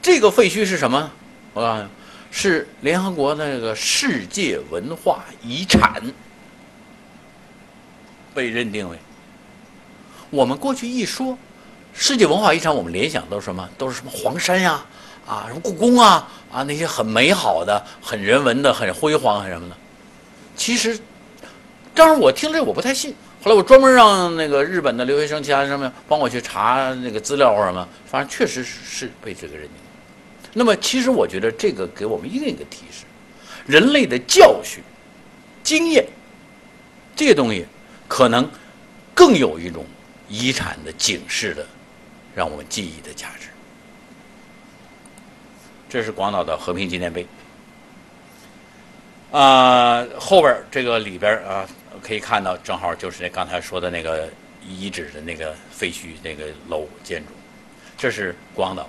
这个废墟是什么？我告诉你，是联合国那个世界文化遗产被认定为。我们过去一说世界文化遗产，我们联想都是什么？都是什么黄山呀，啊，什么故宫啊，啊，那些很美好的、很人文的、很辉煌、很什么的。其实，当然我听这我不太信。后来我专门让那个日本的留学生、其他什么帮我去查那个资料或者什么，反正确实是被这个认定。那么，其实我觉得这个给我们一个一个提示：人类的教训、经验这些东西，可能更有一种遗产的警示的，让我们记忆的价值。这是广岛的和平纪念碑。啊，后边这个里边啊。可以看到，正好就是那刚才说的那个遗址的那个废墟那个楼建筑，这是广岛。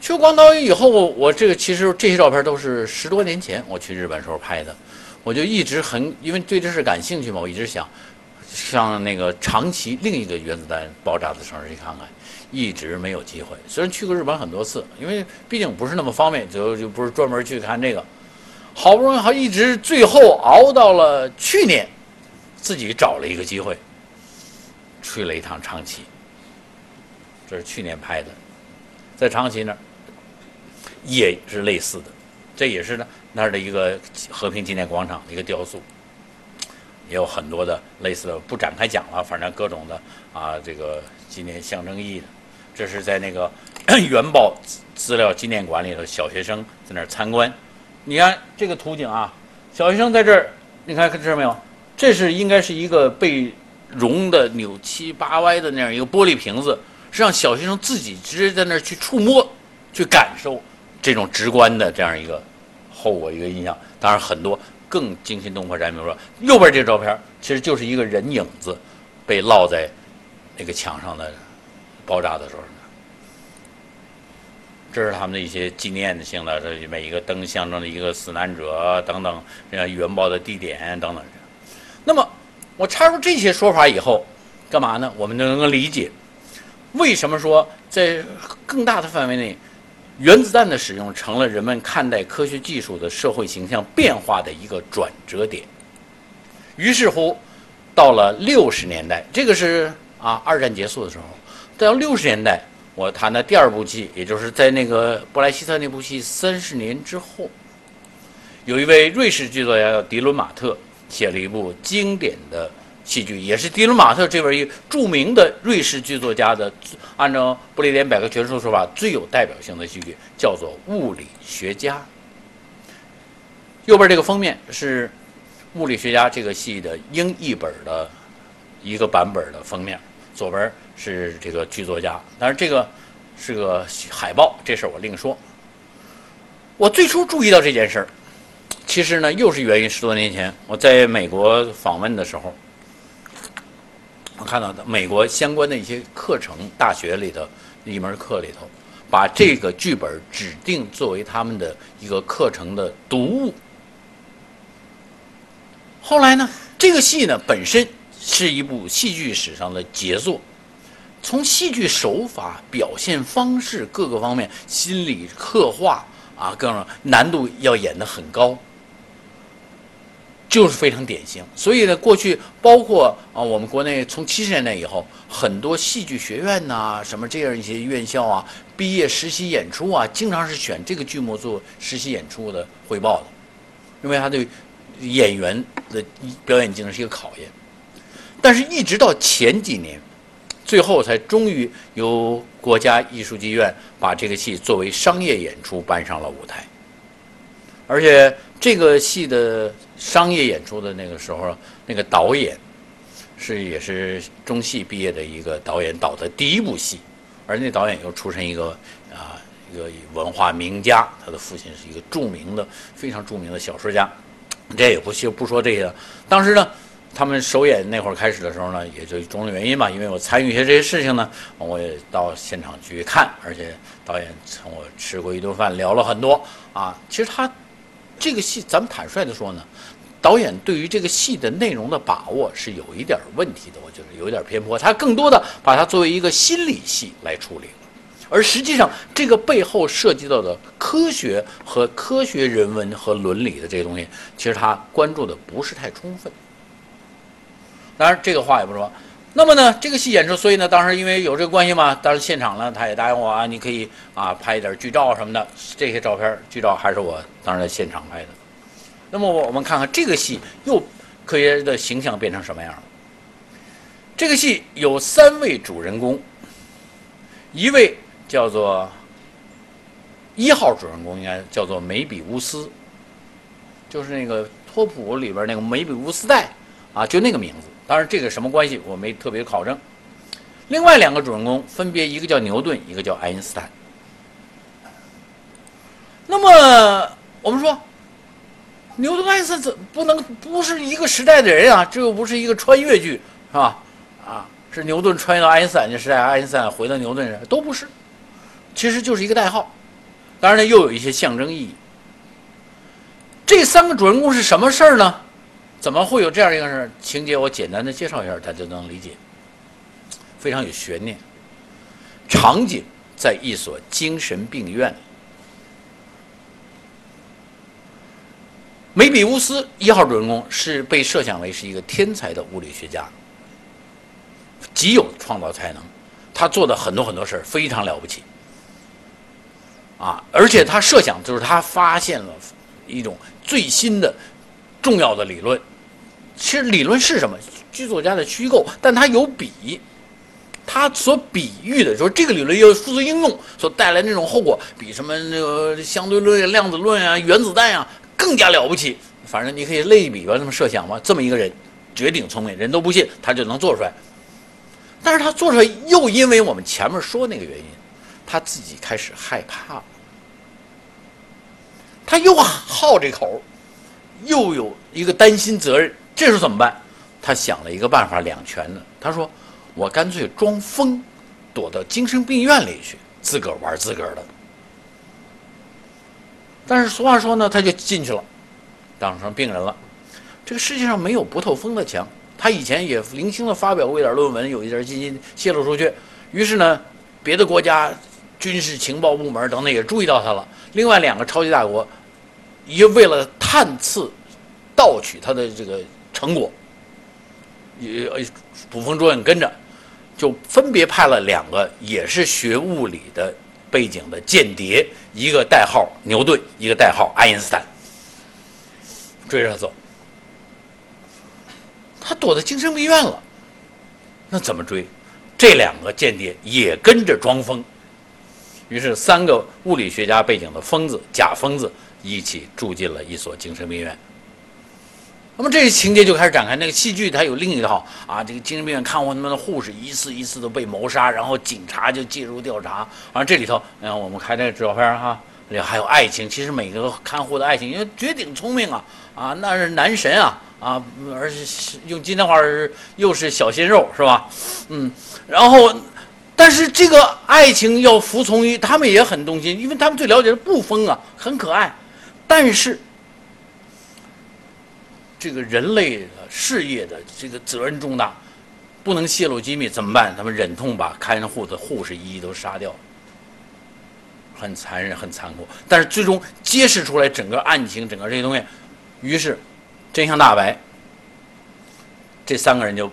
去广岛以后，我这个其实这些照片都是十多年前我去日本时候拍的，我就一直很因为对这事感兴趣嘛，我一直想上那个长崎另一个原子弹爆炸的城市去看看，一直没有机会。虽然去过日本很多次，因为毕竟不是那么方便，就就不是专门去看这个。好不容易，还一直最后熬到了去年。自己找了一个机会，去了一趟长崎。这是去年拍的，在长崎那儿也是类似的，这也是呢那儿的一个和平纪念广场的一个雕塑，也有很多的类似的，不展开讲了，反正各种的啊，这个纪念象征意义的。这是在那个 原爆资料纪念馆里头，小学生在那儿参观。你看这个图景啊，小学生在这儿，你看看这儿没有？这是应该是一个被融的扭七八歪的那样一个玻璃瓶子，是让小学生自己直接在那儿去触摸、去感受这种直观的这样一个后果一个印象。当然，很多更惊心动魄，咱比如说右边这个照片，其实就是一个人影子被烙在那个墙上的爆炸的时候。这是他们的一些纪念性的，这每一个灯象征的一个死难者等等，原爆的地点等等。那么，我插入这些说法以后，干嘛呢？我们就能够理解，为什么说在更大的范围内，原子弹的使用成了人们看待科学技术的社会形象变化的一个转折点。于是乎，到了六十年代，这个是啊，二战结束的时候，到六十年代，我谈的第二部戏，也就是在那个布莱希特那部戏三十年之后，有一位瑞士剧作家叫迪伦马特。写了一部经典的戏剧，也是迪伦马特这位一著名的瑞士剧作家的，按照不列颠百科全书说法，最有代表性的戏剧叫做《物理学家》。右边这个封面是《物理学家》这个戏的英译本的一个版本的封面，左边是这个剧作家，但是这个是个海报，这事儿我另说。我最初注意到这件事儿。其实呢，又是源于十多年前我在美国访问的时候，我看到的美国相关的一些课程，大学里头一门课里头，把这个剧本指定作为他们的一个课程的读物。后来呢，这个戏呢本身是一部戏剧史上的杰作，从戏剧手法、表现方式各个方面、心理刻画啊，各种难度要演得很高。就是非常典型，所以呢，过去包括啊，我们国内从七十年代以后，很多戏剧学院呐，什么这样一些院校啊，毕业实习演出啊，经常是选这个剧目做实习演出的汇报的，因为他对演员的表演技能是一个考验。但是，一直到前几年，最后才终于由国家艺术剧院把这个戏作为商业演出搬上了舞台，而且这个戏的。商业演出的那个时候，那个导演是也是中戏毕业的一个导演导的第一部戏，而那导演又出身一个啊一个文化名家，他的父亲是一个著名的非常著名的小说家。这也不就不说这些了。当时呢，他们首演那会儿开始的时候呢，也就种种原因吧，因为我参与一些这些事情呢，我也到现场去看，而且导演请我吃过一顿饭，聊了很多啊。其实他这个戏，咱们坦率的说呢。导演对于这个戏的内容的把握是有一点问题的，我觉得有一点偏颇。他更多的把它作为一个心理戏来处理，而实际上这个背后涉及到的科学和科学人文和伦理的这些东西，其实他关注的不是太充分。当然，这个话也不说。那么呢，这个戏演出，所以呢，当时因为有这个关系嘛，当时现场呢，他也答应我啊，你可以啊拍一点剧照什么的。这些照片剧照还是我当时在现场拍的。那么我们看看这个戏又科学的形象变成什么样了？这个戏有三位主人公，一位叫做一号主人公，应该叫做梅比乌斯，就是那个托普里边那个梅比乌斯带啊，就那个名字。当然，这个什么关系我没特别考证。另外两个主人公分别一个叫牛顿，一个叫爱因斯坦。那么我们说，牛顿、爱因斯坦不能不是一个时代的人啊？这又不是一个穿越剧，是吧？啊，是牛顿穿越到爱因斯坦的时代，爱因斯坦回到牛顿时代，都不是，其实就是一个代号。当然呢，又有一些象征意义。这三个主人公是什么事儿呢？怎么会有这样一个事情节？我简单的介绍一下，大家就能理解。非常有悬念。场景在一所精神病院。梅比乌斯一号主人公是被设想为是一个天才的物理学家，极有创造才能，他做的很多很多事儿非常了不起。啊，而且他设想就是他发现了一种最新的。重要的理论，其实理论是什么？剧作家的虚构，但它有比，它所比喻的，说这个理论要数字应用所带来那种后果，比什么那个相对论、量子论啊、原子弹啊更加了不起。反正你可以类比吧，这么设想吧。这么一个人，绝顶聪明，人都不信他就能做出来。但是他做出来，又因为我们前面说那个原因，他自己开始害怕了，他又好这口。又有一个担心责任，这时候怎么办？他想了一个办法，两全呢。他说：“我干脆装疯，躲到精神病院里去，自个儿玩自个儿的。”但是俗话说呢，他就进去了，当成病人了。这个世界上没有不透风的墙。他以前也零星的发表过一点论文，有一点信息泄露出去，于是呢，别的国家军事情报部门等等也注意到他了。另外两个超级大国。也为了探刺、盗取他的这个成果，也捕风捉影跟着，就分别派了两个也是学物理的背景的间谍，一个代号牛顿，一个代号爱因斯坦，追着他走。他躲在精神病院了，那怎么追？这两个间谍也跟着装疯，于是三个物理学家背景的疯子，假疯子。一起住进了一所精神病院。那么这个情节就开始展开。那个戏剧它有另一套啊，这个精神病院看护他们的护士一次一次的被谋杀，然后警察就介入调查。而这里头，你看我们看这个照片哈，里还有爱情。其实每个看护的爱情，因为绝顶聪明啊啊，那是男神啊啊，而且用今天话是又是小鲜肉是吧？嗯，然后。但是这个爱情要服从于他们也很动心，因为他们最了解的不疯啊，很可爱。但是这个人类的事业的这个责任重大，不能泄露机密，怎么办？他们忍痛把看护的护士一一都杀掉，很残忍，很残酷。但是最终揭示出来整个案情，整个这些东西，于是真相大白，这三个人就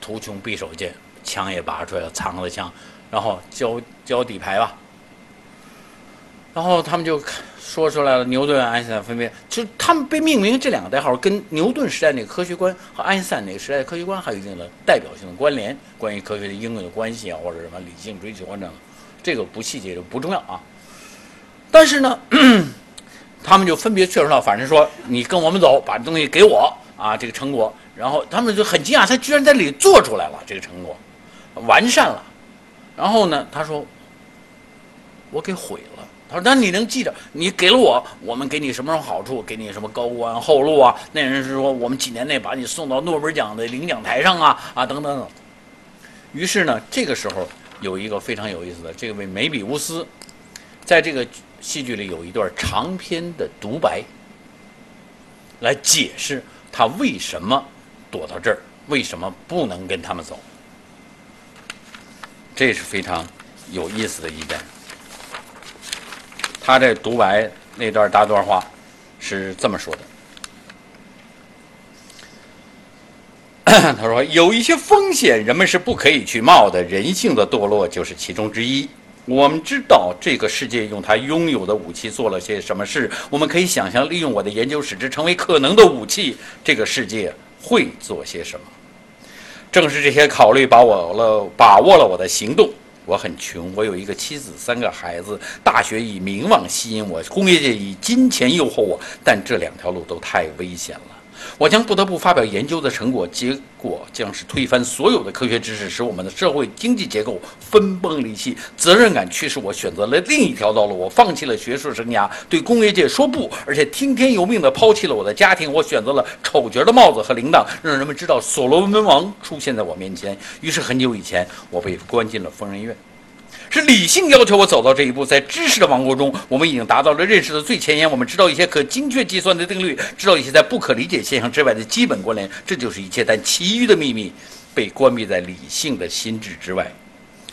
图穷匕首见。枪也拔出来了，藏了枪，然后交交底牌吧。然后他们就说出来了，牛顿、爱因斯坦分别，就他们被命名这两个代号，跟牛顿时代那个科学观和爱因斯坦那个时代的科学观还有一定的代表性的关联，关于科学的应用的关系啊，或者什么理性追求等等，这个不细节就不重要啊。但是呢，他们就分别确认到，反正说你跟我们走，把这东西给我啊，这个成果，然后他们就很惊讶，他居然在里做出来了这个成果。完善了，然后呢？他说：“我给毁了。”他说：“那你能记着？你给了我，我们给你什么什么好处？给你什么高官厚禄啊？那人是说，我们几年内把你送到诺贝尔奖的领奖台上啊啊等等等。”于是呢，这个时候有一个非常有意思的，这位梅比乌斯，在这个戏剧里有一段长篇的独白，来解释他为什么躲到这儿，为什么不能跟他们走。这是非常有意思的一点。他这独白那段大段话是这么说的。他说：“有一些风险，人们是不可以去冒的。人性的堕落就是其中之一。我们知道这个世界用它拥有的武器做了些什么事。我们可以想象，利用我的研究使之成为可能的武器，这个世界会做些什么。正是这些考虑把我了把握了我的行动。我很穷，我有一个妻子，三个孩子。大学以名望吸引我，工业界以金钱诱惑我，但这两条路都太危险了。”我将不得不发表研究的成果，结果将是推翻所有的科学知识，使我们的社会经济结构分崩离析。责任感驱使我选择了另一条道路，我放弃了学术生涯，对工业界说不，而且听天由命地抛弃了我的家庭。我选择了丑角的帽子和铃铛，让人们知道所罗门王出现在我面前。于是很久以前，我被关进了疯人院。是理性要求我走到这一步，在知识的王国中，我们已经达到了认识的最前沿。我们知道一些可精确计算的定律，知道一些在不可理解现象之外的基本关联。这就是一切，但其余的秘密被关闭在理性的心智之外。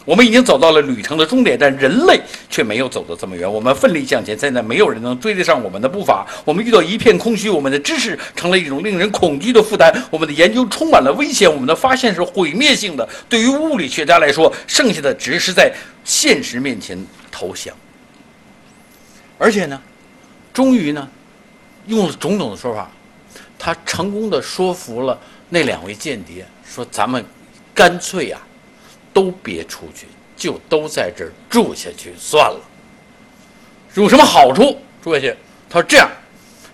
我们已经走到了旅程的终点，但人类却没有走得这么远。我们奋力向前，现在没有人能追得上我们的步伐。我们遇到一片空虚，我们的知识成了一种令人恐惧的负担。我们的研究充满了危险，我们的发现是毁灭性的。对于物理学家来说，剩下的只是在现实面前投降。而且呢，终于呢，用了种种的说法，他成功的说服了那两位间谍，说咱们干脆呀。都别出去，就都在这儿住下去算了。有什么好处？住下去？他说：“这样，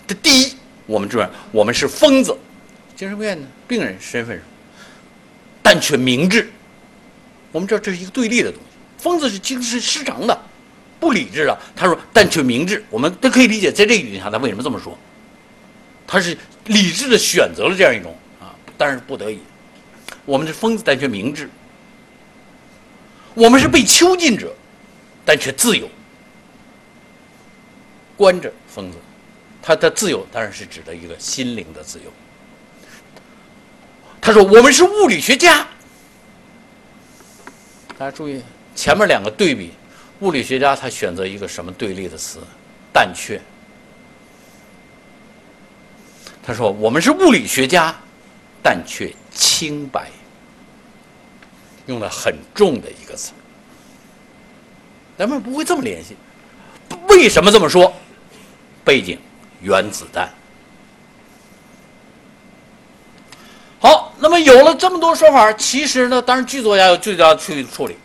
这第一，我们这边我们是疯子，精神病院的病人身份上，但却明智。我们知道这是一个对立的东西。疯子是精神失常的，不理智的。他说，但却明智。我们都可以理解，在这个语境下，他为什么这么说？他是理智的选择了这样一种啊，但是不得已。我们是疯子，但却明智。”我们是被囚禁者，但却自由。关着疯子，他的自由当然是指的一个心灵的自由。他说：“我们是物理学家。”大家注意前面两个对比，物理学家他选择一个什么对立的词？但却。他说：“我们是物理学家，但却清白。”用了很重的一个词，咱们不会这么联系。为什么这么说？背景：原子弹。好，那么有了这么多说法，其实呢，当然剧作家要就要去处理。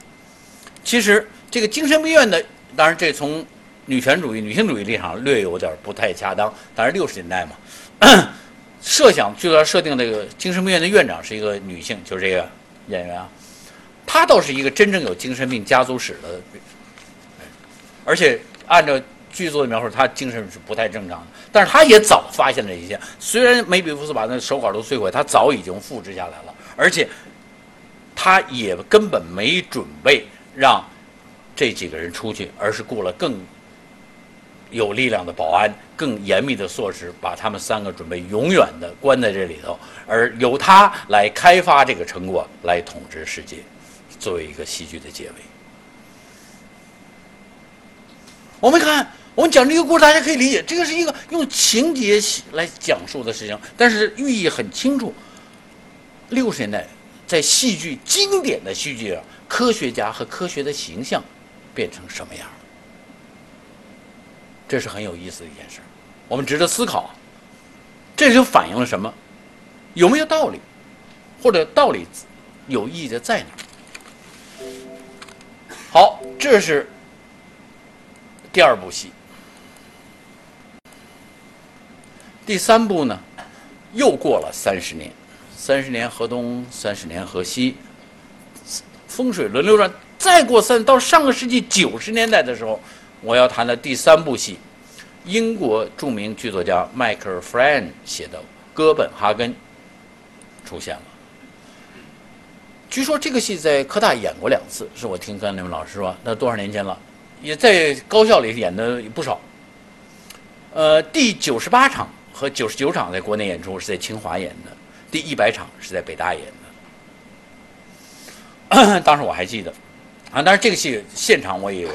其实这个精神病院的，当然这从女权主义、女性主义立场略有点不太恰当。当然六十年代嘛，设想就要设定这个精神病院的院长是一个女性，就是这个演员啊。他倒是一个真正有精神病家族史的，而且按照剧作的描述，他精神是不太正常的。但是他也早发现了一些，虽然梅比乌斯把那手稿都摧毁，他早已经复制下来了，而且他也根本没准备让这几个人出去，而是雇了更有力量的保安、更严密的措施，把他们三个准备永远的关在这里头，而由他来开发这个成果，来统治世界。作为一个戏剧的结尾，我们看，我们讲这个故事，大家可以理解，这个是一个用情节来讲述的事情，但是寓意很清楚。六十年代，在戏剧经典的戏剧上，科学家和科学的形象变成什么样？这是很有意思的一件事，我们值得思考。这就反映了什么？有没有道理？或者道理有意义的在哪？好，这是第二部戏。第三部呢，又过了三十年，三十年河东，三十年河西，风水轮流转。再过三，到上个世纪九十年代的时候，我要谈的第三部戏，英国著名剧作家迈克尔·弗兰写的《哥本哈根》出现了。据说这个戏在科大演过两次，是我听跟那位老师说，那多少年前了，也在高校里演的不少。呃，第九十八场和九十九场在国内演出是在清华演的，第一百场是在北大演的。当时我还记得，啊，当然这个戏现场我也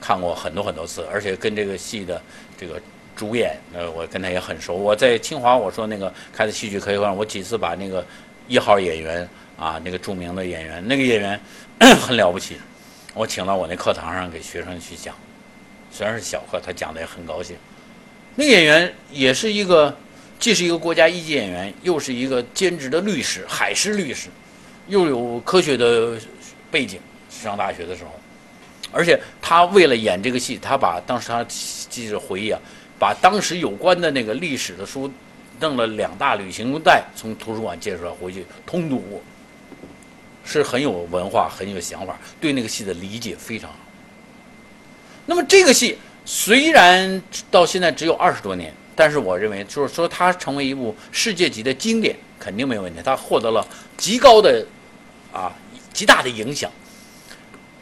看过很多很多次，而且跟这个戏的这个主演，呃，我跟他也很熟。我在清华我说那个开的戏剧可以馆，我几次把那个一号演员啊，那个著名的演员，那个演员 很了不起，我请到我那课堂上给学生去讲，虽然是小课，他讲的也很高兴。那个演员也是一个，既是一个国家一级演员，又是一个兼职的律师，海事律师，又有科学的背景。上大学的时候，而且他为了演这个戏，他把当时他记者回忆啊，把当时有关的那个历史的书，弄了两大旅行袋，从图书馆借出来回去通读过，是很有文化、很有想法，对那个戏的理解非常好。那么这个戏虽然到现在只有二十多年，但是我认为就是说它成为一部世界级的经典，肯定没有问题。它获得了极高的啊极大的影响。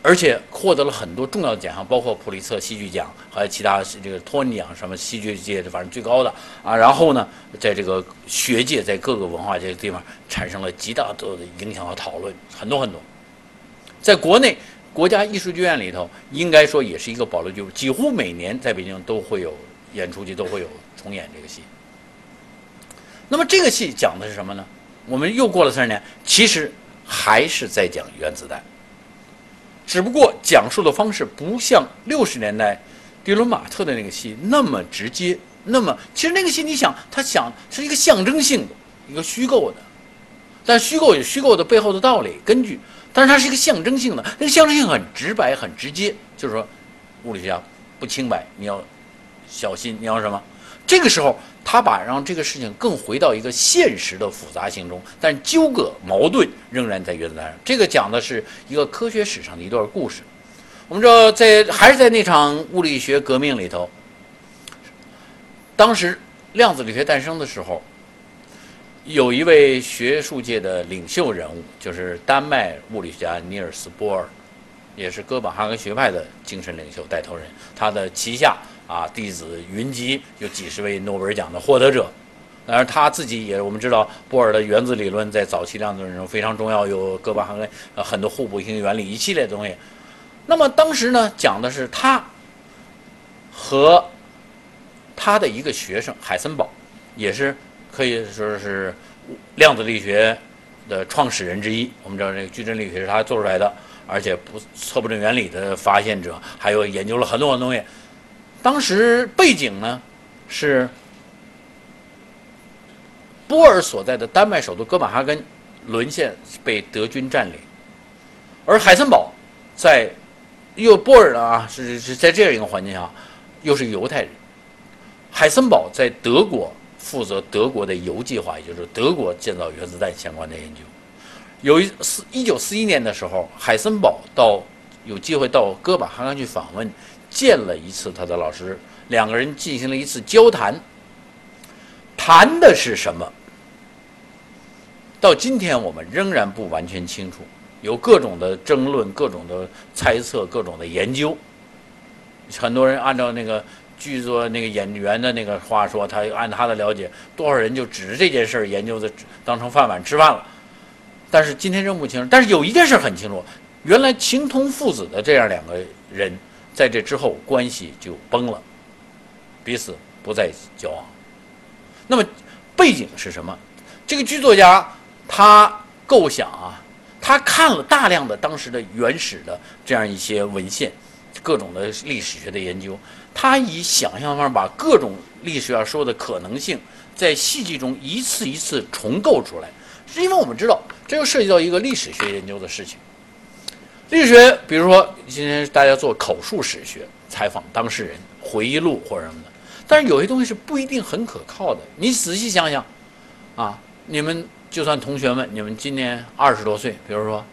而且获得了很多重要的奖项，包括普利策戏剧奖，还有其他这个托尼奖，什么戏剧界的反正最高的啊。然后呢，在这个学界，在各个文化这个地方产生了极大的影响和讨论，很多很多。在国内，国家艺术剧院里头，应该说也是一个保留剧，几乎每年在北京都会有演出去，都会有重演这个戏。那么这个戏讲的是什么呢？我们又过了三十年，其实还是在讲原子弹。只不过讲述的方式不像六十年代迪伦马特的那个戏那么直接，那么其实那个戏你想，他想是一个象征性的，一个虚构的，但虚构有虚构的背后的道理根据，但是它是一个象征性的，那个象征性很直白很直接，就是说物理学家不清白，你要小心，你要什么？这个时候。他把让这个事情更回到一个现实的复杂性中，但纠葛矛盾仍然在原子弹上。这个讲的是一个科学史上的一段故事。我们知道，在还是在那场物理学革命里头，当时量子力学诞生的时候，有一位学术界的领袖人物，就是丹麦物理学家尼尔斯·波尔，也是哥本哈根学派的精神领袖带头人，他的旗下。啊，弟子云集，有几十位诺贝尔奖的获得者。当然，他自己也，我们知道波尔的原子理论在早期量子论中非常重要，有哥本哈根呃很多互补性原理一系列东西。那么当时呢，讲的是他和他的一个学生海森堡，也是可以说是量子力学的创始人之一。我们知道这个矩阵力学是他做出来的，而且不测不准原理的发现者，还有研究了很多很多东西。当时背景呢，是波尔所在的丹麦首都哥本哈根沦陷，被德军占领，而海森堡在又波尔啊是是在这样一个环境下，又是犹太人，海森堡在德国负责德国的铀计划，也就是德国建造原子弹相关的研究。有一四一九四一年的时候，海森堡到有机会到哥本哈根去访问。见了一次他的老师，两个人进行了一次交谈。谈的是什么？到今天我们仍然不完全清楚，有各种的争论、各种的猜测、各种的研究。很多人按照那个剧作那个演员的那个话说，他按他的了解，多少人就指着这件事儿研究的当成饭碗吃饭了。但是今天仍不清楚。但是有一件事很清楚，原来情同父子的这样两个人。在这之后，关系就崩了，彼此不再交往。那么背景是什么？这个剧作家他构想啊，他看了大量的当时的原始的这样一些文献，各种的历史学的研究，他以想象方式把各种历史要说的可能性，在戏剧中一次一次重构出来。是因为我们知道，这又涉及到一个历史学研究的事情。历史学，比如说今天大家做口述史学，采访当事人、回忆录或者什么的，但是有些东西是不一定很可靠的。你仔细想想，啊，你们就算同学们，你们今年二十多岁，比如说，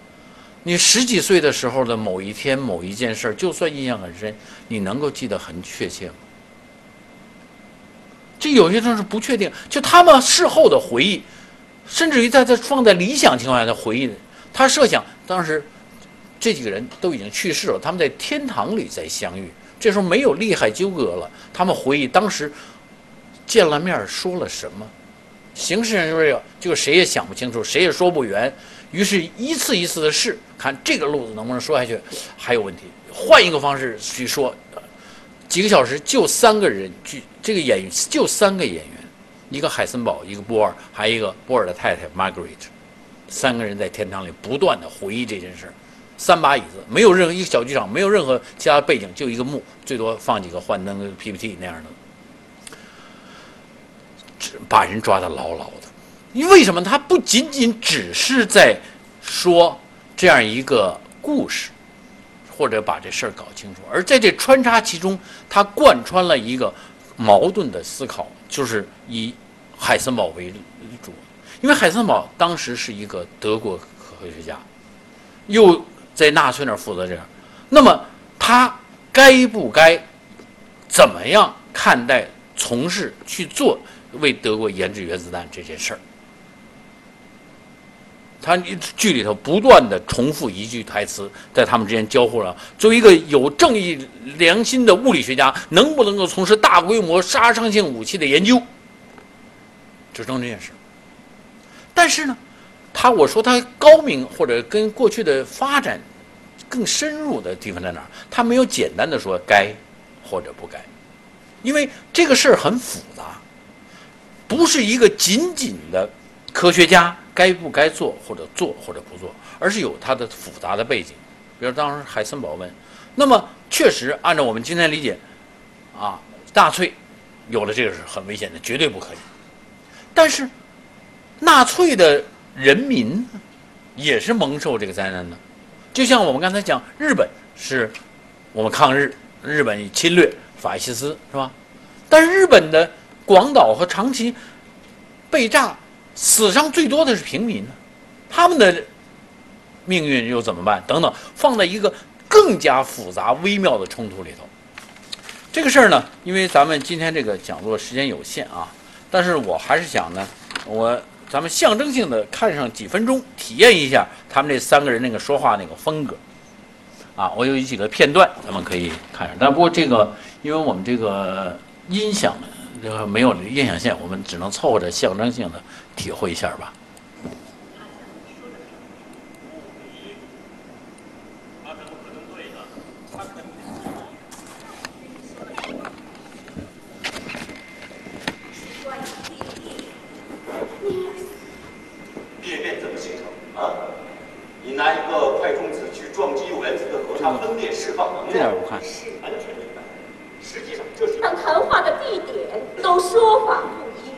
你十几岁的时候的某一天、某一件事儿，就算印象很深，你能够记得很确切吗？这有些东西是不确定。就他们事后的回忆，甚至于在这放在理想情况下的回忆，他设想当时。这几个人都已经去世了，他们在天堂里再相遇。这时候没有利害纠葛了，他们回忆当时见了面说了什么。形式上就是这个，就谁也想不清楚，谁也说不圆。于是，一次一次的试，看这个路子能不能说下去，还有问题，换一个方式去说。几个小时就三个人，剧这个演员就三个演员，一个海森堡，一个波尔，还有一个波尔的太太 Margaret，三个人在天堂里不断的回忆这件事儿。三把椅子，没有任何一个小剧场，没有任何其他背景，就一个幕，最多放几个幻灯 PPT 那样的，把人抓得牢牢的。因为什么？他不仅仅只是在说这样一个故事，或者把这事儿搞清楚，而在这穿插其中，他贯穿了一个矛盾的思考，就是以海森堡为主。因为海森堡当时是一个德国科学家，又在纳粹那儿负责这样，那么他该不该怎么样看待从事去做为德国研制原子弹这件事儿？他剧里头不断的重复一句台词，在他们之间交互了。作为一个有正义良心的物理学家，能不能够从事大规模杀伤性武器的研究？就争这件事。但是呢，他我说他高明或者跟过去的发展更深入的地方在哪儿？他没有简单的说该或者不该，因为这个事儿很复杂，不是一个仅仅的科学家。该不该做，或者做或者不做，而是有它的复杂的背景。比如当时海森堡问，那么确实按照我们今天理解，啊，纳粹有了这个是很危险的，绝对不可以。但是纳粹的人民也是蒙受这个灾难的，就像我们刚才讲，日本是我们抗日，日本侵略法西斯是吧？但是日本的广岛和长崎被炸。死伤最多的是平民，他们的命运又怎么办？等等，放在一个更加复杂微妙的冲突里头。这个事儿呢，因为咱们今天这个讲座时间有限啊，但是我还是想呢，我咱们象征性的看上几分钟，体验一下他们这三个人那个说话那个风格。啊，我有几个片段，咱们可以看上。但不过这个，因为我们这个音响。这个没有音响线，我们只能凑合着象征性的体会一下吧。裂变怎么形成啊？你拿一个快中子去撞击原子的核，它分裂释放能量，是完全明白。实际上这是。但谈话的地点都说法不一。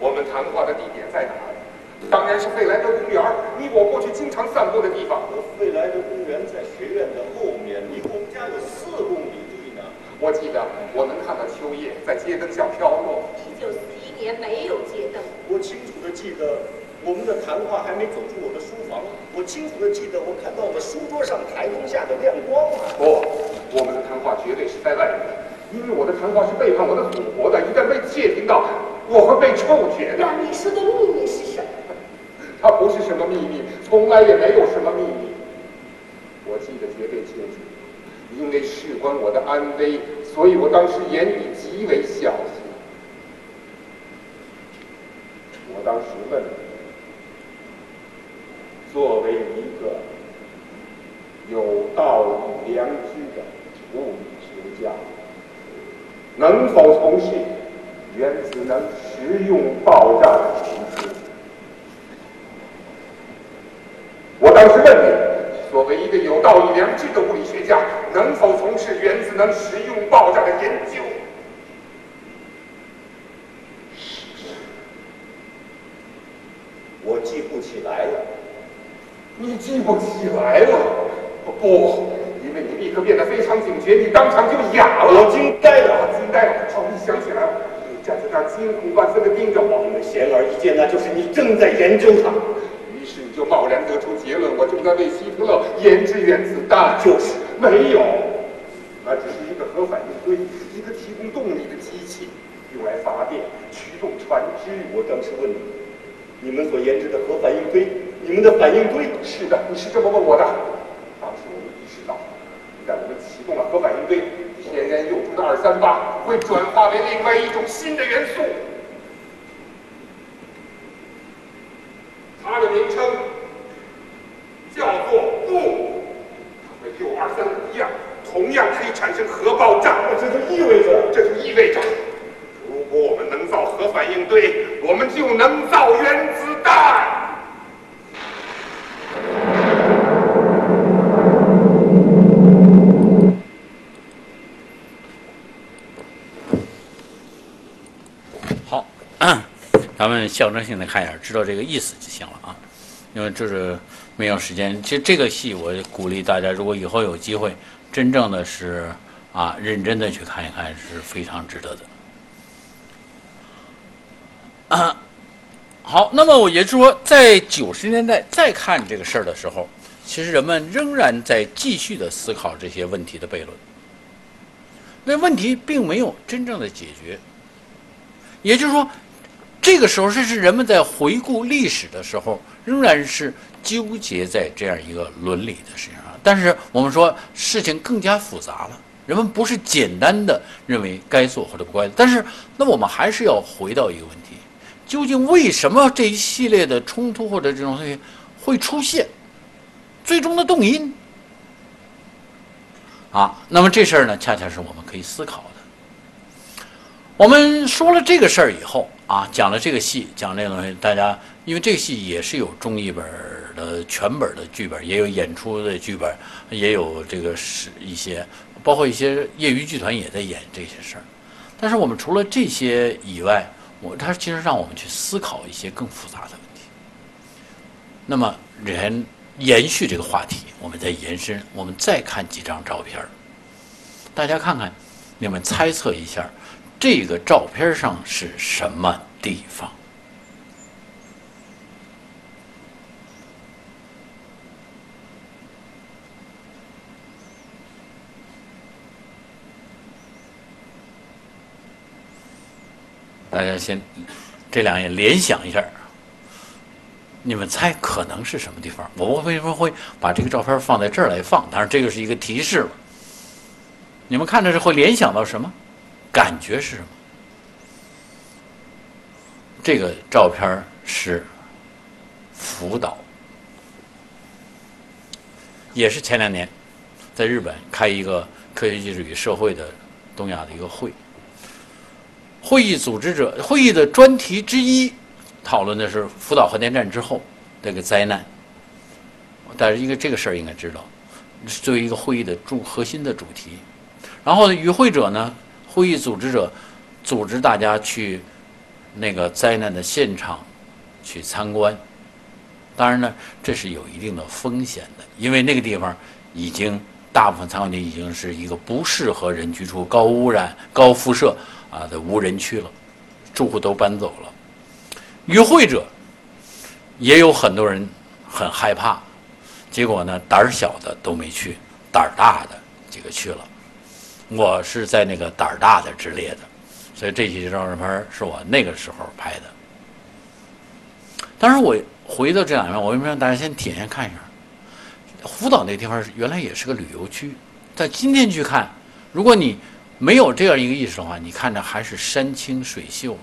我们谈话的地点在哪儿？当然是费莱德公园你我过去经常散步的地方。费莱德公园在学院的后面，离我们家有四。我记得我能看到秋叶在街灯下飘落。一九四一年没有街灯。我清楚的记得。我们的谈话还没走出我的书房，我清楚的记得我看到我们书桌上台灯下的亮光。不，我们的谈话绝对是在外面，因为我的谈话是背叛我的祖国的，一旦被窃听到，我会被处决的。那你说的秘密是什么？它不是什么秘密，从来也没有什么秘密。我记得绝对清楚，因为事关我的安危，所以我当时言语极为小心。我当时问。作为一个有道义良知的物理学家，能否从事原子能实用爆炸的研究？我当时问你，作为一个有道义良知的物理学家，能否从事原子能实用爆炸的研究？我记不起来了。你记不起来了？不，因为你立刻变得非常警觉，你当场就哑了。我惊呆了，惊呆了。哦，你想起来了？你站在那儿惊恐万分的盯着我，因为显而易见，那就是你正在研究它。就贸然得出结论：我正在为希特勒研制原子弹。就是没有，那只是一个核反应堆，一个提供动力的机器，用来发电、驱动船只。我当时问你，你们所研制的核反应堆。你们的反应堆是的，你是这么问我的。当时我们意识到，一旦我们启动了核反应堆，天然铀中的二三八会转化为另外一种新的元素，它的名称叫做钼，它和铀二三五一样，同样可以产生核爆炸。这就意味着，这就意味着，如果我们能造核反应堆，我们就能造原子弹。好，咱们象征性的看一下，知道这个意思就行了啊。因为这是没有时间，其实这个戏我鼓励大家，如果以后有机会，真正的是啊认真的去看一看，是非常值得的。啊，好，那么我也就是说，在九十年代再看这个事儿的时候，其实人们仍然在继续的思考这些问题的悖论，那问题并没有真正的解决。也就是说，这个时候，这是人们在回顾历史的时候，仍然是纠结在这样一个伦理的事情上。但是我们说，事情更加复杂了，人们不是简单的认为该做或者不该做。但是，那我们还是要回到一个问题：究竟为什么这一系列的冲突或者这种东西会出现？最终的动因啊？那么这事儿呢，恰恰是我们可以思考的。我们说了这个事儿以后啊，讲了这个戏，讲这个东西，大家因为这个戏也是有中译本的全本的剧本，也有演出的剧本，也有这个是一些，包括一些业余剧团也在演这些事儿。但是我们除了这些以外，我它其实让我们去思考一些更复杂的问题。那么人延续这个话题，我们再延伸，我们再看几张照片儿，大家看看，你们猜测一下。这个照片上是什么地方？大家先这两眼联想一下，你们猜可能是什么地方？我为什么会把这个照片放在这儿来放？当然，这个是一个提示了。你们看着是会联想到什么？感觉是什么？这个照片是福岛，也是前两年在日本开一个科学技术与社会的东亚的一个会。会议组织者会议的专题之一，讨论的是福岛核电站之后这个灾难。但是，应该这个事儿应该知道，作为一个会议的主核心的主题。然后，与会者呢？会议组织者组织大家去那个灾难的现场去参观，当然呢，这是有一定的风险的，因为那个地方已经大部分参观地已经是一个不适合人居住、高污染、高辐射啊的无人区了，住户都搬走了。与会者也有很多人很害怕，结果呢，胆儿小的都没去，胆儿大的几个去了。我是在那个胆儿大的之列的，所以这几张照片是我那个时候拍的。当然，我回到这两面，我为什么让大家先体验看一下？福岛那地方原来也是个旅游区，在今天去看，如果你没有这样一个意识的话，你看着还是山清水秀。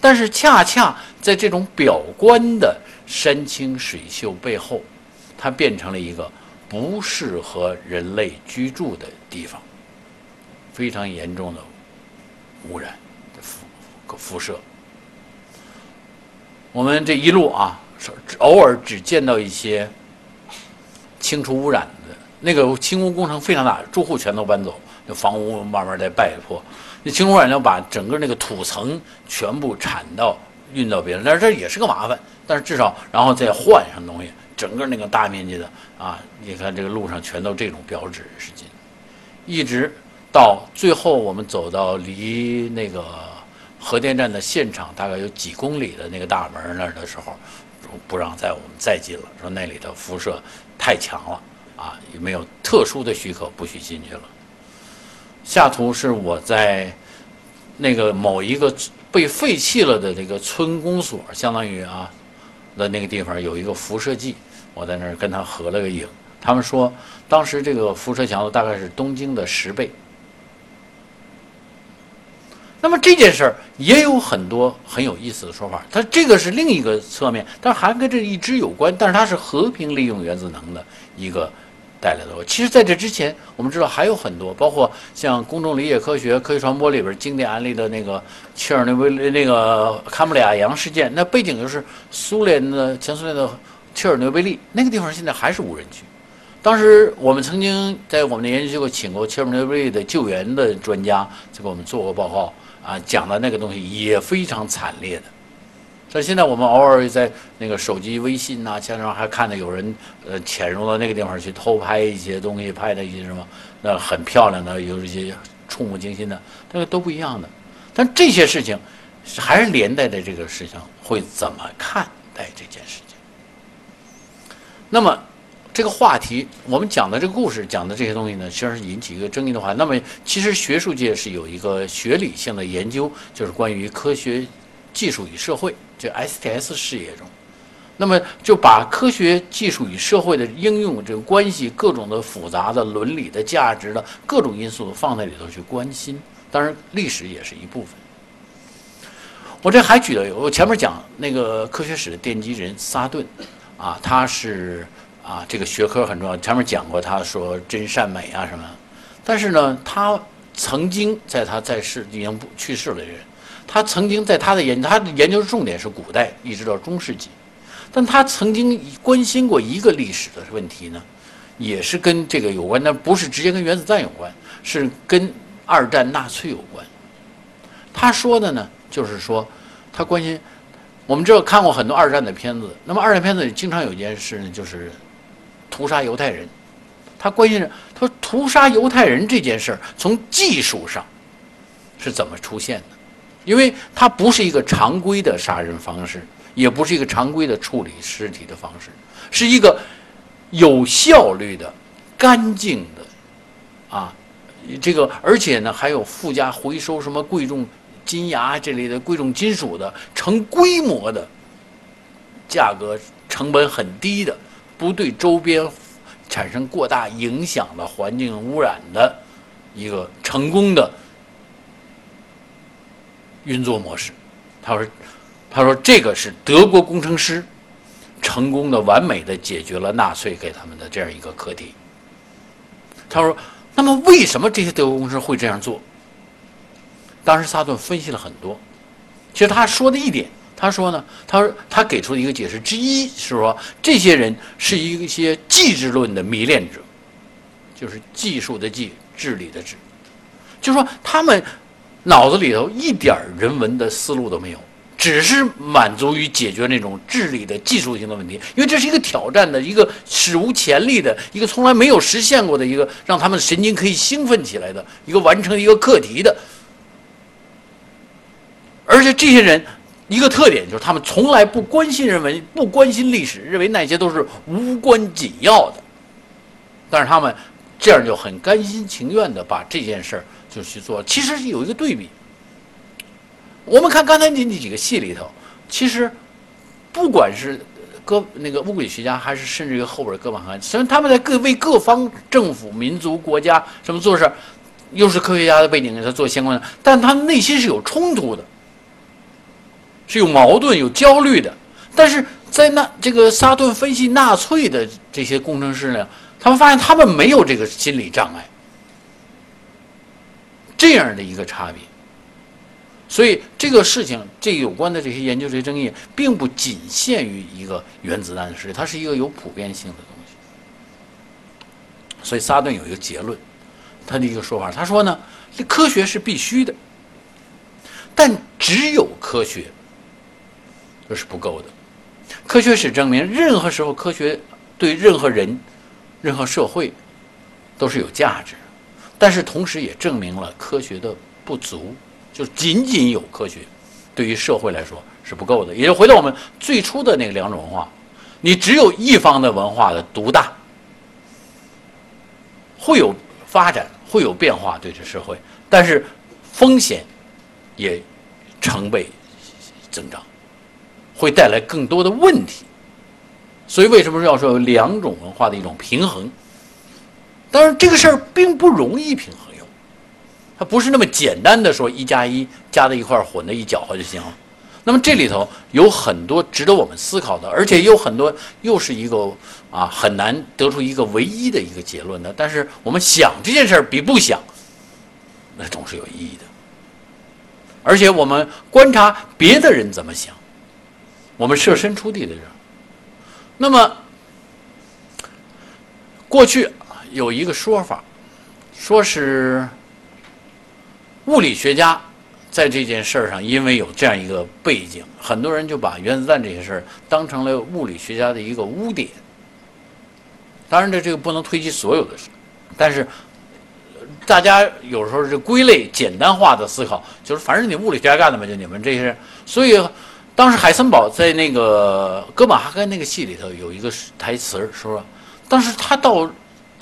但是恰恰在这种表观的山清水秀背后，它变成了一个。不适合人类居住的地方，非常严重的污染的辐辐射。我们这一路啊，偶尔只见到一些清除污染的那个清污工程非常大，住户全都搬走，那房屋慢慢在败破。那清污染要把整个那个土层全部铲到运到别人，但是这也是个麻烦。但是至少然后再换上东西。整个那个大面积的啊，你看这个路上全都这种标志是金，一直到最后我们走到离那个核电站的现场大概有几公里的那个大门那儿的时候，不让再我们再进了，说那里头辐射太强了啊，也没有特殊的许可不许进去了。下图是我在那个某一个被废弃了的这个村公所，相当于啊。在那个地方有一个辐射剂我在那儿跟他合了个影。他们说当时这个辐射强度大概是东京的十倍。那么这件事儿也有很多很有意思的说法它这个是另一个侧面但还跟这一支有关但是它是和平利用原子能的一个带来的。其实，在这之前，我们知道还有很多，包括像公众理解科学、科学传播里边经典案例的那个切尔诺贝利那个卡姆里亚扬事件，那背景就是苏联的前苏联的切尔诺贝利那个地方，现在还是无人区。当时我们曾经在我们的研究机构请过切尔诺贝利的救援的专家，就给我们做过报告。啊，讲的那个东西也非常惨烈的。但现在我们偶尔在那个手机微信呐，经常还看到有人呃潜入到那个地方去偷拍一些东西，拍的一些什么，那很漂亮的，有一些触目惊心的，那个都不一样的。但这些事情还是连带的这个事情会怎么看待这件事情？那么。这个话题，我们讲的这个故事，讲的这些东西呢，其实是引起一个争议的话，那么其实学术界是有一个学理性的研究，就是关于科学技术与社会，这 STS 事业中，那么就把科学技术与社会的应用这个关系，各种的复杂的伦理的价值的各种因素放在里头去关心，当然历史也是一部分。我这还举了，我前面讲那个科学史的奠基人萨顿，啊，他是。啊，这个学科很重要。前面讲过，他说真善美啊什么，但是呢，他曾经在他在世已经去世了的人，他曾经在他的研他的研究重点是古代一直到中世纪，但他曾经关心过一个历史的问题呢，也是跟这个有关，但不是直接跟原子弹有关，是跟二战纳粹有关。他说的呢，就是说他关心，我们知道看过很多二战的片子，那么二战片子里经常有一件事呢，就是。屠杀犹太人，他关心着他说屠杀犹太人这件事儿从技术上是怎么出现的？因为它不是一个常规的杀人方式，也不是一个常规的处理尸体的方式，是一个有效率的、干净的啊，这个而且呢还有附加回收什么贵重金牙这类的贵重金属的，成规模的，价格成本很低的。不对周边产生过大影响的环境污染的一个成功的运作模式。他说：“他说这个是德国工程师成功的、完美的解决了纳粹给他们的这样一个课题。”他说：“那么为什么这些德国工程师会这样做？”当时萨顿分析了很多。其实他说的一点。他说呢，他说他给出的一个解释之一是说，这些人是一些技术论的迷恋者，就是技术的技，治理的治，就是说他们脑子里头一点人文的思路都没有，只是满足于解决那种智力的技术性的问题，因为这是一个挑战的一个史无前例的一个从来没有实现过的一个让他们神经可以兴奋起来的一个完成一个课题的，而且这些人。一个特点就是他们从来不关心人文，不关心历史，认为那些都是无关紧要的。但是他们这样就很甘心情愿的把这件事儿就去做。其实是有一个对比，我们看刚才那那几个戏里头，其实不管是各那个物理学家，还是甚至于后边各方面，虽然他们在各为各方政府、民族、国家什么做事，又是科学家的背景给他做相关的，但他们内心是有冲突的。是有矛盾、有焦虑的，但是在那这个萨顿分析纳粹的这些工程师呢，他们发现他们没有这个心理障碍，这样的一个差别。所以这个事情，这有关的这些研究、这些争议，并不仅限于一个原子弹的事，它是一个有普遍性的东西。所以萨顿有一个结论，他的一个说法，他说呢，这科学是必须的，但只有科学。这是不够的。科学史证明，任何时候科学对任何人、任何社会都是有价值，但是同时也证明了科学的不足。就仅仅有科学，对于社会来说是不够的。也就回到我们最初的那个两种文化，你只有一方的文化的独大，会有发展，会有变化对这社会，但是风险也成倍增长。会带来更多的问题，所以为什么要说有两种文化的一种平衡？当然，这个事儿并不容易平衡，有它不是那么简单的说一加一加在一块儿混在一搅和就行了。那么这里头有很多值得我们思考的，而且有很多又是一个啊很难得出一个唯一的一个结论的。但是我们想这件事儿比不想，那总是有意义的。而且我们观察别的人怎么想，我们设身处地的人。那么过去有一个说法，说是物理学家在这件事儿上，因为有这样一个背景，很多人就把原子弹这些事儿当成了物理学家的一个污点。当然，这这个不能推及所有的事，但是。大家有时候是归类简单化的思考，就是反正你物理学家干的嘛，就你们这些人。所以当时海森堡在那个哥本哈根那个戏里头有一个台词说，当时他到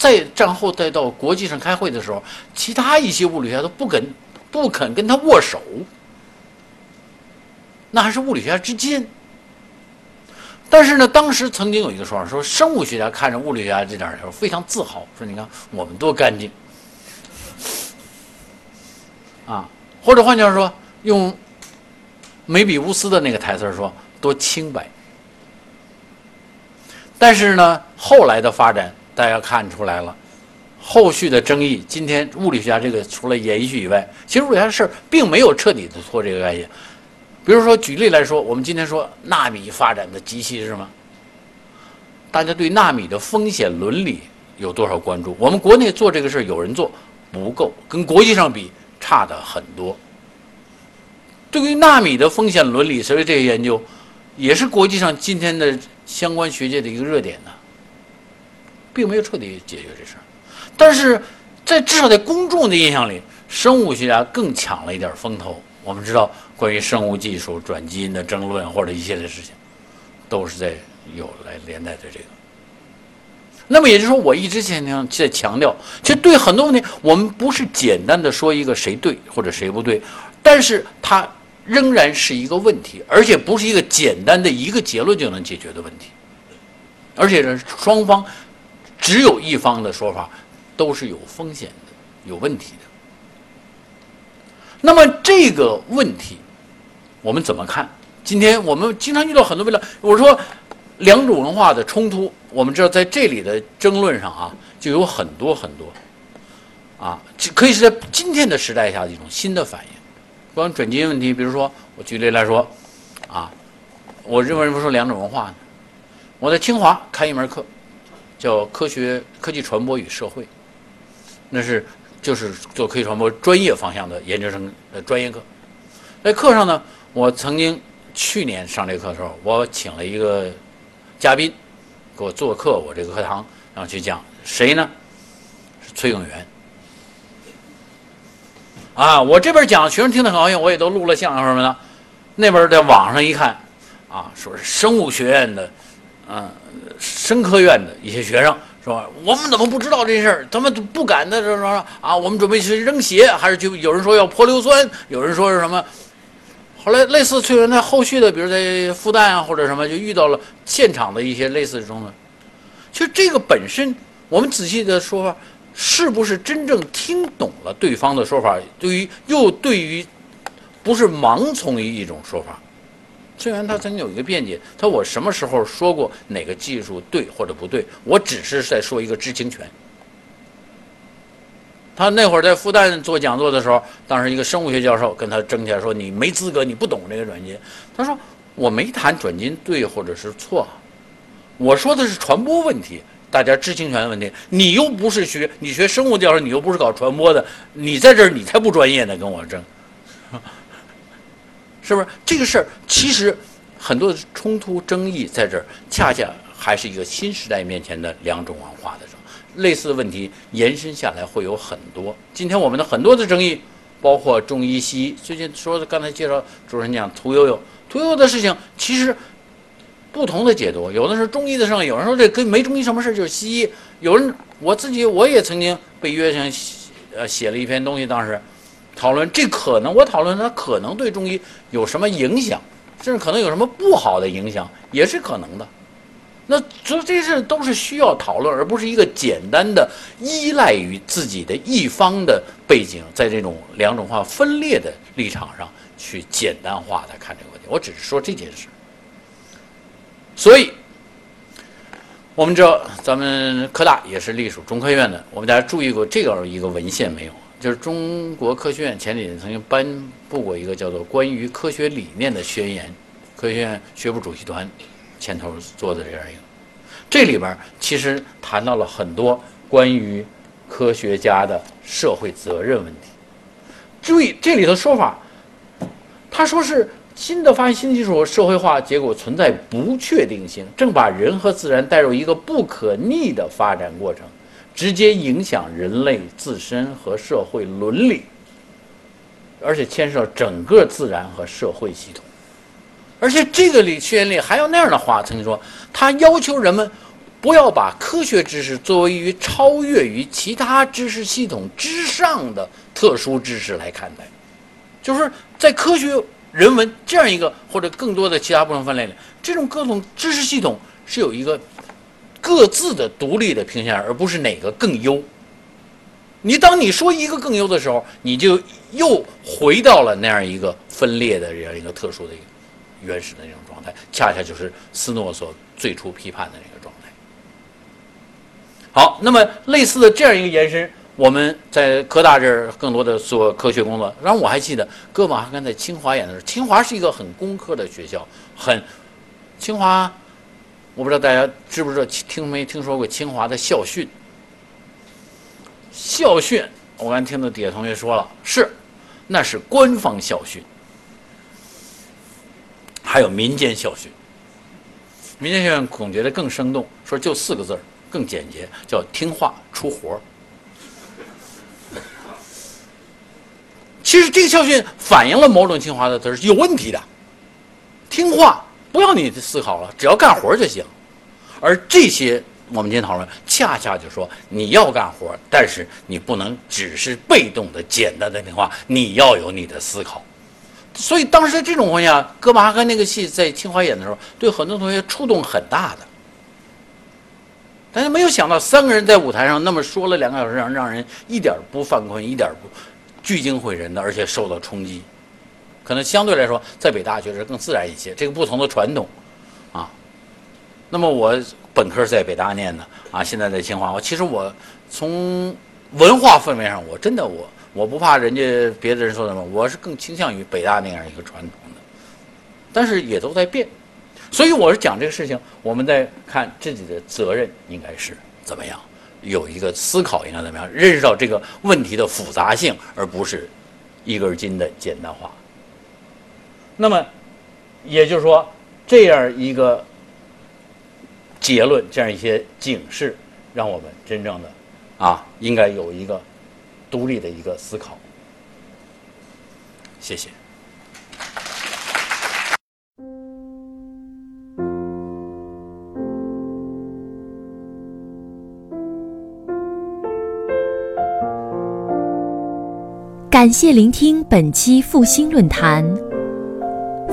在战后再到国际上开会的时候，其他一些物理学家都不肯不肯跟他握手，那还是物理学家之间。但是呢，当时曾经有一个说法，说生物学家看着物理学家这点儿时候非常自豪，说你看我们多干净。啊，或者换句话说，用梅比乌斯的那个台词说，多清白。但是呢，后来的发展大家看出来了，后续的争议，今天物理学家这个除了延续以外，其实物理学家的事并没有彻底的脱这个概念。比如说，举例来说，我们今天说纳米发展的极其是什么？大家对纳米的风险伦理有多少关注？我们国内做这个事儿，有人做不够，跟国际上比。差的很多。对于纳米的风险伦理，所以这些研究也是国际上今天的相关学界的一个热点呢，并没有彻底解决这事儿。但是在至少在公众的印象里，生物学家更抢了一点风头。我们知道，关于生物技术、转基因的争论或者一系列事情，都是在有来连带的这个。那么也就是说，我一直强调在强调，其实对很多问题，我们不是简单的说一个谁对或者谁不对，但是它仍然是一个问题，而且不是一个简单的一个结论就能解决的问题，而且呢，双方只有一方的说法都是有风险的、有问题的。那么这个问题我们怎么看？今天我们经常遇到很多问题，我说。两种文化的冲突，我们知道在这里的争论上啊，就有很多很多，啊，可以是在今天的时代下的一种新的反应。关于转基因问题，比如说我举例来说，啊，我认为什么说两种文化呢？我在清华开一门课，叫科学科技传播与社会，那是就是做科技传播专业方向的研究生的专业课。在课上呢，我曾经去年上这课的时候，我请了一个。嘉宾给我做客，我这个课堂，然后去讲谁呢？是崔永元。啊，我这边讲，学生听得很高兴，我也都录了像什么的。那边在网上一看，啊，说是生物学院的，嗯，生科院的一些学生说，我们怎么不知道这事儿？他们不敢的说说啊，我们准备去扔鞋，还是就有人说要泼硫酸，有人说是什么？后来，类似崔元在后续的，比如在复旦啊或者什么，就遇到了现场的一些类似这种的。其实这个本身，我们仔细的说法，是不是真正听懂了对方的说法？对于又对于，不是盲从于一种说法。虽然他曾经有一个辩解，他说我什么时候说过哪个技术对或者不对？我只是在说一个知情权。他那会儿在复旦做讲座的时候，当时一个生物学教授跟他争起来说：“你没资格，你不懂这个转基因。”他说：“我没谈转基因对或者是错，我说的是传播问题，大家知情权的问题。你又不是学你学生物教授，你又不是搞传播的，你在这儿你才不专业呢，跟我争，是不是？这个事儿其实很多的冲突争议在这儿，恰恰还是一个新时代面前的两种文化的时候。”类似的问题延伸下来会有很多。今天我们的很多的争议，包括中医西医。最近说的，刚才介绍主持人讲屠呦呦，屠呦呦的事情，其实不同的解读。有的是中医的事，有人说这跟没中医什么事，就是西医。有人我自己我也曾经被约上，呃，写了一篇东西，当时讨论这可能，我讨论它可能对中医有什么影响，甚至可能有什么不好的影响，也是可能的。那所以这些事都是需要讨论，而不是一个简单的依赖于自己的一方的背景，在这种两种化分裂的立场上去简单化的看这个问题。我只是说这件事。所以，我们知道咱们科大也是隶属中科院的，我们大家注意过这样一个文献没有？就是中国科学院前几年曾经颁布过一个叫做《关于科学理念的宣言》，科学院学部主席团牵头做的这样一个，这里边其实谈到了很多关于科学家的社会责任问题。注意这里头说法，他说是新的发现、新技术和社会化结果存在不确定性，正把人和自然带入一个不可逆的发展过程。直接影响人类自身和社会伦理，而且牵涉整个自然和社会系统。而且这个里宣言里还有那样的话，曾经说，他要求人们不要把科学知识作为于超越于其他知识系统之上的特殊知识来看待，就是在科学、人文这样一个或者更多的其他不同分类里，这种各种知识系统是有一个。各自的独立的评价，而不是哪个更优。你当你说一个更优的时候，你就又回到了那样一个分裂的这样一个特殊的原始的那种状态，恰恰就是斯诺所最初批判的那个状态。好，那么类似的这样一个延伸，我们在科大这儿更多的做科学工作。然后我还记得哥本哈根在清华演的时候，清华是一个很工科的学校，很清华。我不知道大家知不知道听没听说过清华的校训？校训，我刚听到底下同学说了，是，那是官方校训。还有民间校训，民间校训总结的更生动，说就四个字，更简洁，叫听话出活。其实这个校训反映了某种清华的词是有问题的，听话。不要你的思考了，只要干活就行。而这些我们今天讨论，恰恰就说你要干活，但是你不能只是被动的、简单的听话，你要有你的思考。所以当时在这种环境下，戈巴和那个戏在清华演的时候，对很多同学触动很大的。大家没有想到，三个人在舞台上那么说了两个小时，让让人一点不犯困，一点不聚精会神的，而且受到冲击。可能相对来说，在北大确实更自然一些。这个不同的传统，啊，那么我本科在北大念的，啊，现在在清华。我其实我从文化氛围上，我真的我我不怕人家别的人说什么，我是更倾向于北大那样一个传统的。但是也都在变，所以我是讲这个事情，我们在看自己的责任应该是怎么样，有一个思考应该怎么样，认识到这个问题的复杂性，而不是一根筋的简单化。那么，也就是说，这样一个结论，这样一些警示，让我们真正的啊，应该有一个独立的一个思考。谢谢。感谢聆听本期复兴论坛。